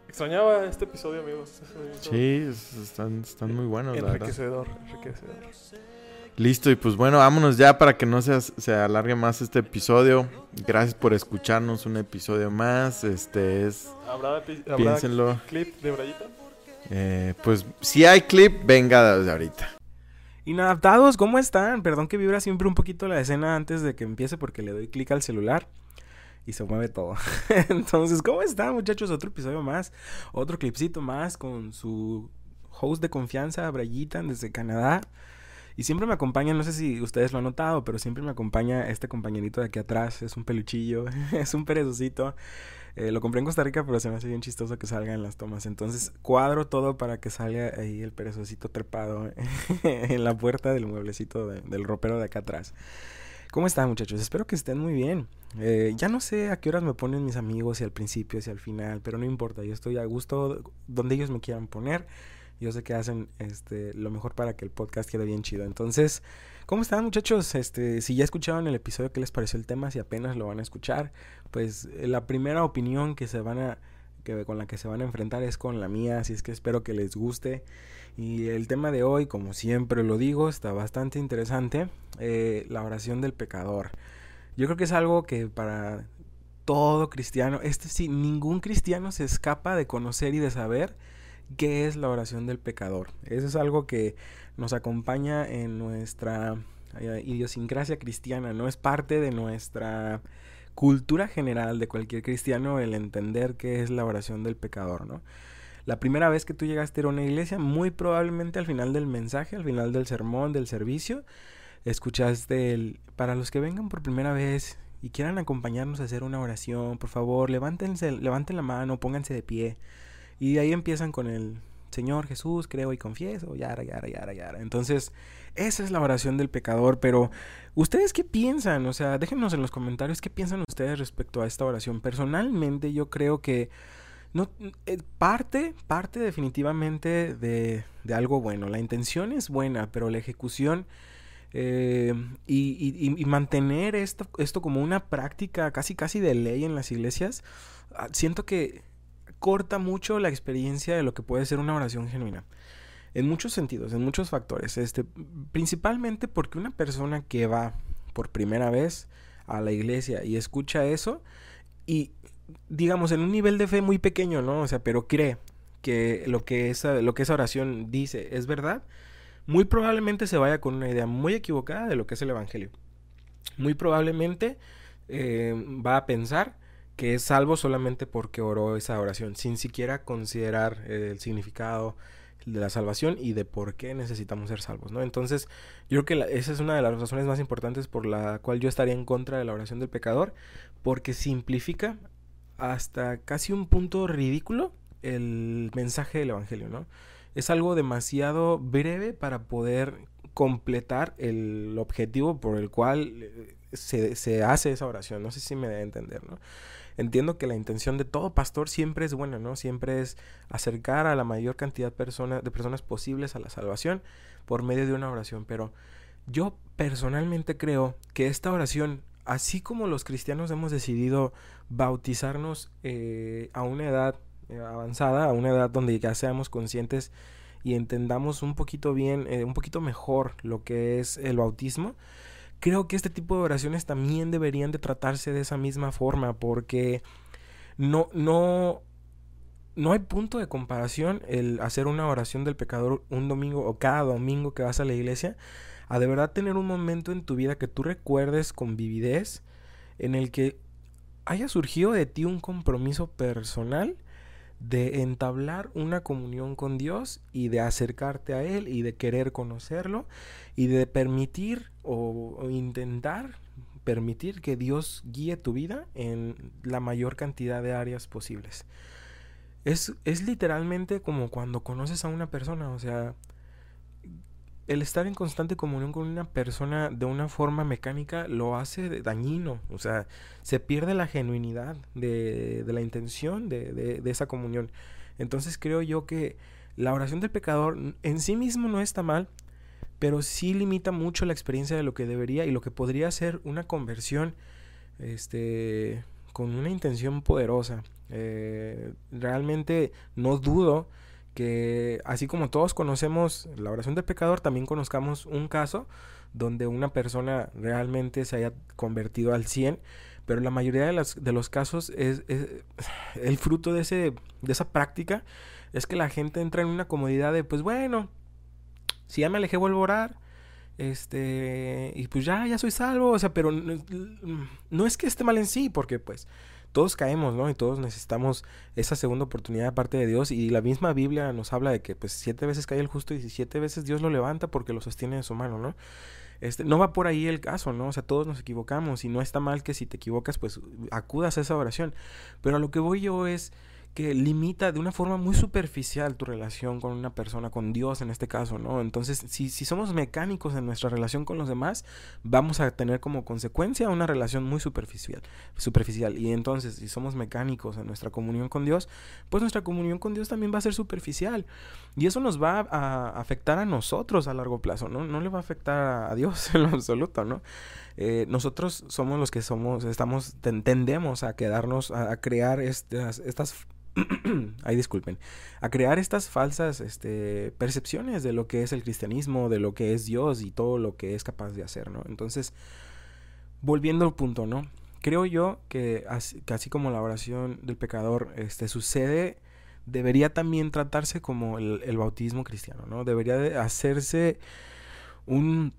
B: Extrañaba este episodio, amigos.
A: Sí, están, están muy buenos,
B: enriquecedor, enriquecedor.
A: Listo, y pues bueno, vámonos ya para que no se, se alargue más este episodio. Gracias por escucharnos un episodio más. Este es.
B: ¿Habrá, piénsenlo. clip de Brayita?
A: Eh, pues si hay clip, venga desde ahorita.
C: Inadaptados, ¿cómo están? Perdón que vibra siempre un poquito la escena antes de que empiece porque le doy clic al celular y se mueve todo. Entonces, ¿cómo están muchachos? Otro episodio más, otro clipcito más con su host de confianza, Brayita, desde Canadá. Y siempre me acompaña, no sé si ustedes lo han notado, pero siempre me acompaña este compañerito de aquí atrás. Es un peluchillo, es un perezocito. Eh, lo compré en Costa Rica, pero se me hace bien chistoso que salga en las tomas. Entonces cuadro todo para que salga ahí el perezocito trepado en la puerta del mueblecito del ropero de acá atrás. ¿Cómo están muchachos? Espero que estén muy bien. Eh, ya no sé a qué horas me ponen mis amigos, si al principio, si al final, pero no importa, yo estoy a gusto donde ellos me quieran poner. Yo sé que hacen este, lo mejor para que el podcast quede bien chido. Entonces, ¿cómo están muchachos? Este, si ya escucharon el episodio, ¿qué les pareció el tema? Si apenas lo van a escuchar, pues eh, la primera opinión que se van a que con la que se van a enfrentar es con la mía, así es que espero que les guste. Y el tema de hoy, como siempre lo digo, está bastante interesante, eh, la oración del pecador. Yo creo que es algo que para todo cristiano, este sí, ningún cristiano se escapa de conocer y de saber qué es la oración del pecador. Eso es algo que nos acompaña en nuestra idiosincrasia cristiana, no es parte de nuestra cultura general de cualquier cristiano el entender qué es la oración del pecador, ¿no? La primera vez que tú llegaste a una iglesia, muy probablemente al final del mensaje, al final del sermón, del servicio, escuchaste el, para los que vengan por primera vez y quieran acompañarnos a hacer una oración, por favor, levántense, levanten la mano, pónganse de pie. Y ahí empiezan con el Señor Jesús, creo y confieso, yara, yara, yara, yara. Entonces, esa es la oración del pecador, pero ¿ustedes qué piensan? O sea, déjenos en los comentarios qué piensan ustedes respecto a esta oración. Personalmente, yo creo que no eh, parte, parte definitivamente de, de, algo bueno. La intención es buena, pero la ejecución eh, y, y, mantener esto, esto como una práctica casi casi de ley en las iglesias, ah, siento que corta mucho la experiencia de lo que puede ser una oración genuina. En muchos sentidos, en muchos factores. Este, principalmente porque una persona que va por primera vez a la iglesia y escucha eso y digamos en un nivel de fe muy pequeño, ¿no? O sea, pero cree que lo que esa, lo que esa oración dice es verdad, muy probablemente se vaya con una idea muy equivocada de lo que es el Evangelio. Muy probablemente eh, va a pensar que es salvo solamente porque oró esa oración, sin siquiera considerar el significado de la salvación y de por qué necesitamos ser salvos, ¿no? Entonces, yo creo que esa es una de las razones más importantes por la cual yo estaría en contra de la oración del pecador, porque simplifica hasta casi un punto ridículo el mensaje del evangelio, ¿no? Es algo demasiado breve para poder completar el objetivo por el cual eh, se, se hace esa oración. No sé si me debe entender, ¿no? Entiendo que la intención de todo pastor siempre es buena, ¿no? Siempre es acercar a la mayor cantidad de personas posibles a la salvación por medio de una oración. Pero yo personalmente creo que esta oración, así como los cristianos hemos decidido bautizarnos eh, a una edad eh, avanzada, a una edad donde ya seamos conscientes y entendamos un poquito bien, eh, un poquito mejor lo que es el bautismo, creo que este tipo de oraciones también deberían de tratarse de esa misma forma porque no, no, no hay punto de comparación el hacer una oración del pecador un domingo o cada domingo que vas a la iglesia a de verdad tener un momento en tu vida que tú recuerdes con vividez en el que haya surgido de ti un compromiso personal de entablar una comunión con Dios y de acercarte a Él y de querer conocerlo y de permitir o, intentar permitir que Dios guíe tu vida en la mayor cantidad de áreas posibles. es, es literalmente como cuando conoces a una persona, o sea, el estar en constante comunión con una persona de una forma mecánica lo hace dañino, o sea, se pierde la genuinidad de, de la intención de, de, esa comunión. Entonces creo yo que la oración del pecador en sí mismo no está mal, pero sí limita mucho la experiencia de lo que debería y lo que podría ser una conversión este, con una intención poderosa. Eh, realmente no dudo que así como todos conocemos la oración del pecador, también conozcamos un caso donde una persona realmente se haya convertido al 100, pero la mayoría de, las, de los casos es, el fruto de, ese, de esa práctica es que la gente entra en una comodidad de, pues bueno, si ya me alejé, vuelvo a orar. Este, y pues ya, ya soy salvo. O sea, pero no, no, es que esté mal en sí, porque pues todos caemos, ¿no? Y todos necesitamos esa segunda oportunidad de parte de Dios. Y la misma Biblia nos habla de que pues siete veces cae el justo y siete veces Dios lo levanta porque lo sostiene de su mano, ¿no? Este, no va por ahí el caso, ¿no? O sea, todos nos equivocamos y no está mal que si te equivocas, pues acudas a esa oración. Pero a lo que voy yo es que limita de una forma muy superficial tu relación con una persona, con Dios en este caso, ¿no? Entonces, si, si somos mecánicos en nuestra relación con los demás, vamos a tener como consecuencia una relación muy superficial, superficial. Y entonces, si somos mecánicos en nuestra comunión con Dios, pues nuestra comunión con Dios también va a ser superficial. Y eso nos va a afectar a nosotros a largo plazo, ¿no? No le va a afectar a Dios en lo absoluto, ¿no? Eh, nosotros somos los que somos, estamos, tendemos a quedarnos, a, crear estas, estas ay disculpen, a crear estas falsas este, percepciones de lo que es el cristianismo, de lo que es Dios y todo lo que es capaz de hacer, ¿no? Entonces, volviendo al punto, ¿no? Creo yo que así, que así como la oración del pecador este, sucede, debería también tratarse como el, el bautismo cristiano, ¿no? Debería de hacerse un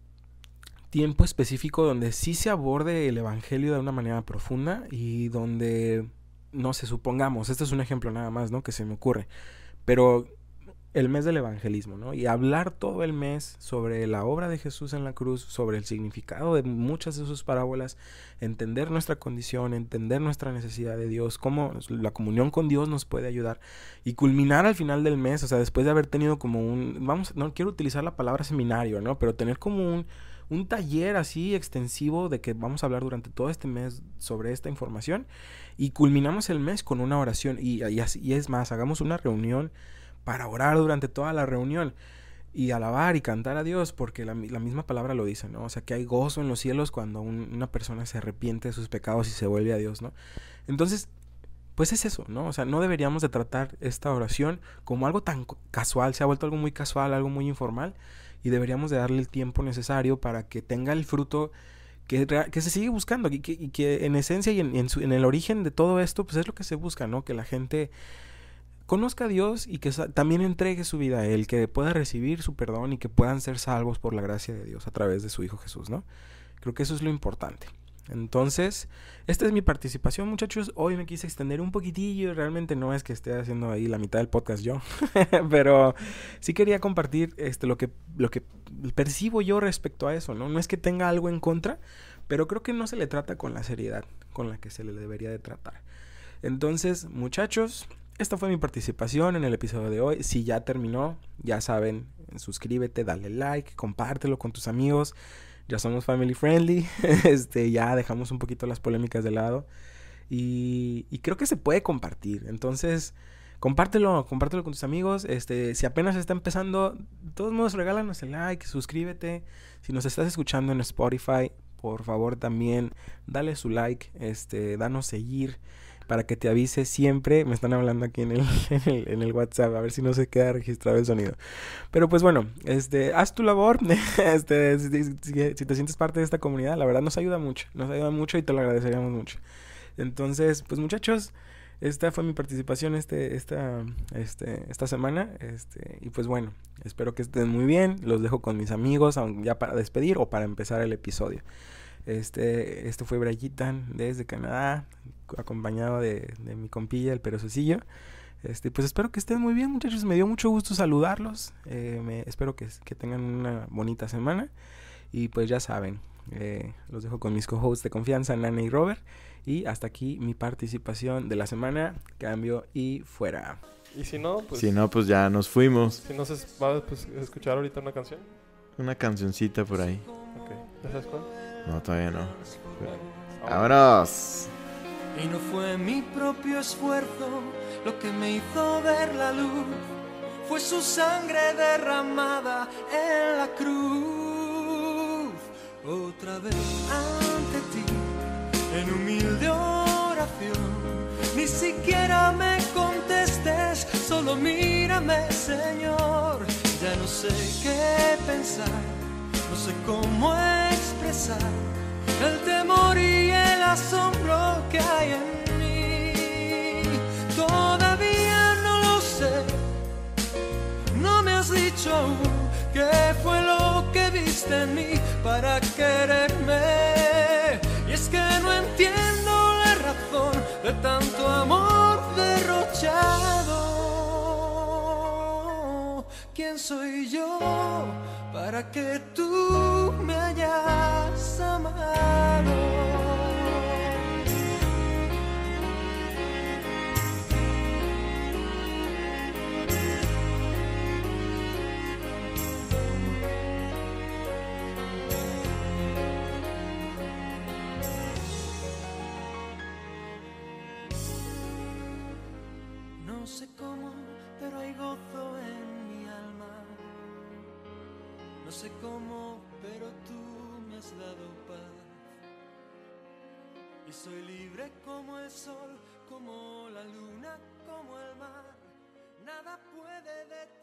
C: tiempo específico donde sí se aborde el evangelio de una manera profunda y donde no sé, supongamos, este es un ejemplo nada más, ¿no? Que se me ocurre, pero el mes del evangelismo, ¿no? Y hablar todo el mes sobre la obra de Jesús en la cruz, sobre el significado de muchas de sus parábolas, entender nuestra condición, entender nuestra necesidad de Dios, cómo la comunión con Dios nos puede ayudar y culminar al final del mes, o sea, después de haber tenido como un, vamos, no quiero utilizar la palabra seminario, ¿no? Pero tener como un, un taller así extensivo de que vamos a hablar durante todo este mes sobre esta información y culminamos el mes con una oración y, así, y es más, hagamos una reunión para orar durante toda la reunión y alabar y cantar a Dios, porque la, misma palabra lo dice, ¿no? O sea, que hay gozo en los cielos cuando un, una persona se arrepiente de sus pecados y se vuelve a Dios, ¿no? Entonces, pues es eso, ¿no? O sea, no deberíamos de tratar esta oración como algo tan casual, se ha vuelto algo muy casual, algo muy informal, y deberíamos de darle el tiempo necesario para que tenga el fruto que, que se sigue buscando y que, y que en esencia y en, su, en, el origen de todo esto, pues es lo que se busca, ¿no? Que la gente conozca a Dios y que también entregue su vida a Él, que pueda recibir su perdón y que puedan ser salvos por la gracia de Dios a través de su Hijo Jesús, ¿no? Creo que eso es lo importante. Entonces, esta es mi participación, muchachos. Hoy me quise extender un poquitillo. Realmente no es que esté haciendo ahí la mitad del podcast yo, pero sí quería compartir este, lo, que, lo que percibo yo respecto a eso, ¿no? No es que tenga algo en contra, pero creo que no se le trata con la seriedad con la que se le debería de tratar. Entonces, muchachos, esta fue mi participación en el episodio de hoy. Si ya terminó, ya saben, suscríbete, dale like, compártelo con tus amigos ya somos family friendly, este, ya dejamos un poquito las polémicas de lado y, y, creo que se puede compartir. Entonces, compártelo, compártelo con tus amigos. Este, si apenas está empezando, de todos modos regálanos el like, suscríbete. Si nos estás escuchando en Spotify, por favor también dale su like, este, danos seguir para que te avise siempre. Me están hablando aquí en el, en el, WhatsApp, a ver si no se queda registrado el sonido. Pero pues bueno, este, haz tu labor. este, si, te sientes parte de esta comunidad, la verdad nos ayuda mucho, nos ayuda mucho y te lo agradeceríamos mucho. Entonces, pues muchachos, esta fue mi participación este, esta, este, esta semana. Este, y pues bueno, espero que estén muy bien. Los dejo con mis amigos, ya para despedir o para empezar el episodio. Este, este fue Brayitan desde Canadá, acompañado de, de mi compilla, el perosecillo. Este, pues espero que estén muy bien, muchachos. Me dio mucho gusto saludarlos. Eh, me, espero que, que tengan una bonita semana. Y pues ya saben, eh, los dejo con mis co-hosts de confianza, Nana y Robert. Y hasta aquí mi participación de la semana. Cambio y fuera.
B: Y si no, pues...
A: si no, pues ya nos fuimos.
B: Si no se va pues, a escuchar ahorita una canción.
A: Una cancioncita por ahí.
B: Ok. ¿Ya sabes cuál?
A: No, todavía no. ¡Vámonos!
D: Y no fue mi propio esfuerzo lo que me hizo ver la luz, fue su sangre derramada en la cruz. Otra vez ante ti, en humilde oración, ni siquiera me contestes, solo mírame, Señor. Ya no sé qué pensar, no sé cómo expresar el temor y el asombro que hay en mí. Todavía no lo sé, no me has dicho aún qué fue lo que viste en mí para quererme. Y es que no entiendo la razón de tanto amor derrochado. ¿Quién soy yo para que tú me hayas amado? No sé cómo, pero hay gozo en. No sé cómo, pero tú me has dado paz. Y soy libre como el sol, como la luna, como el mar. Nada puede detener.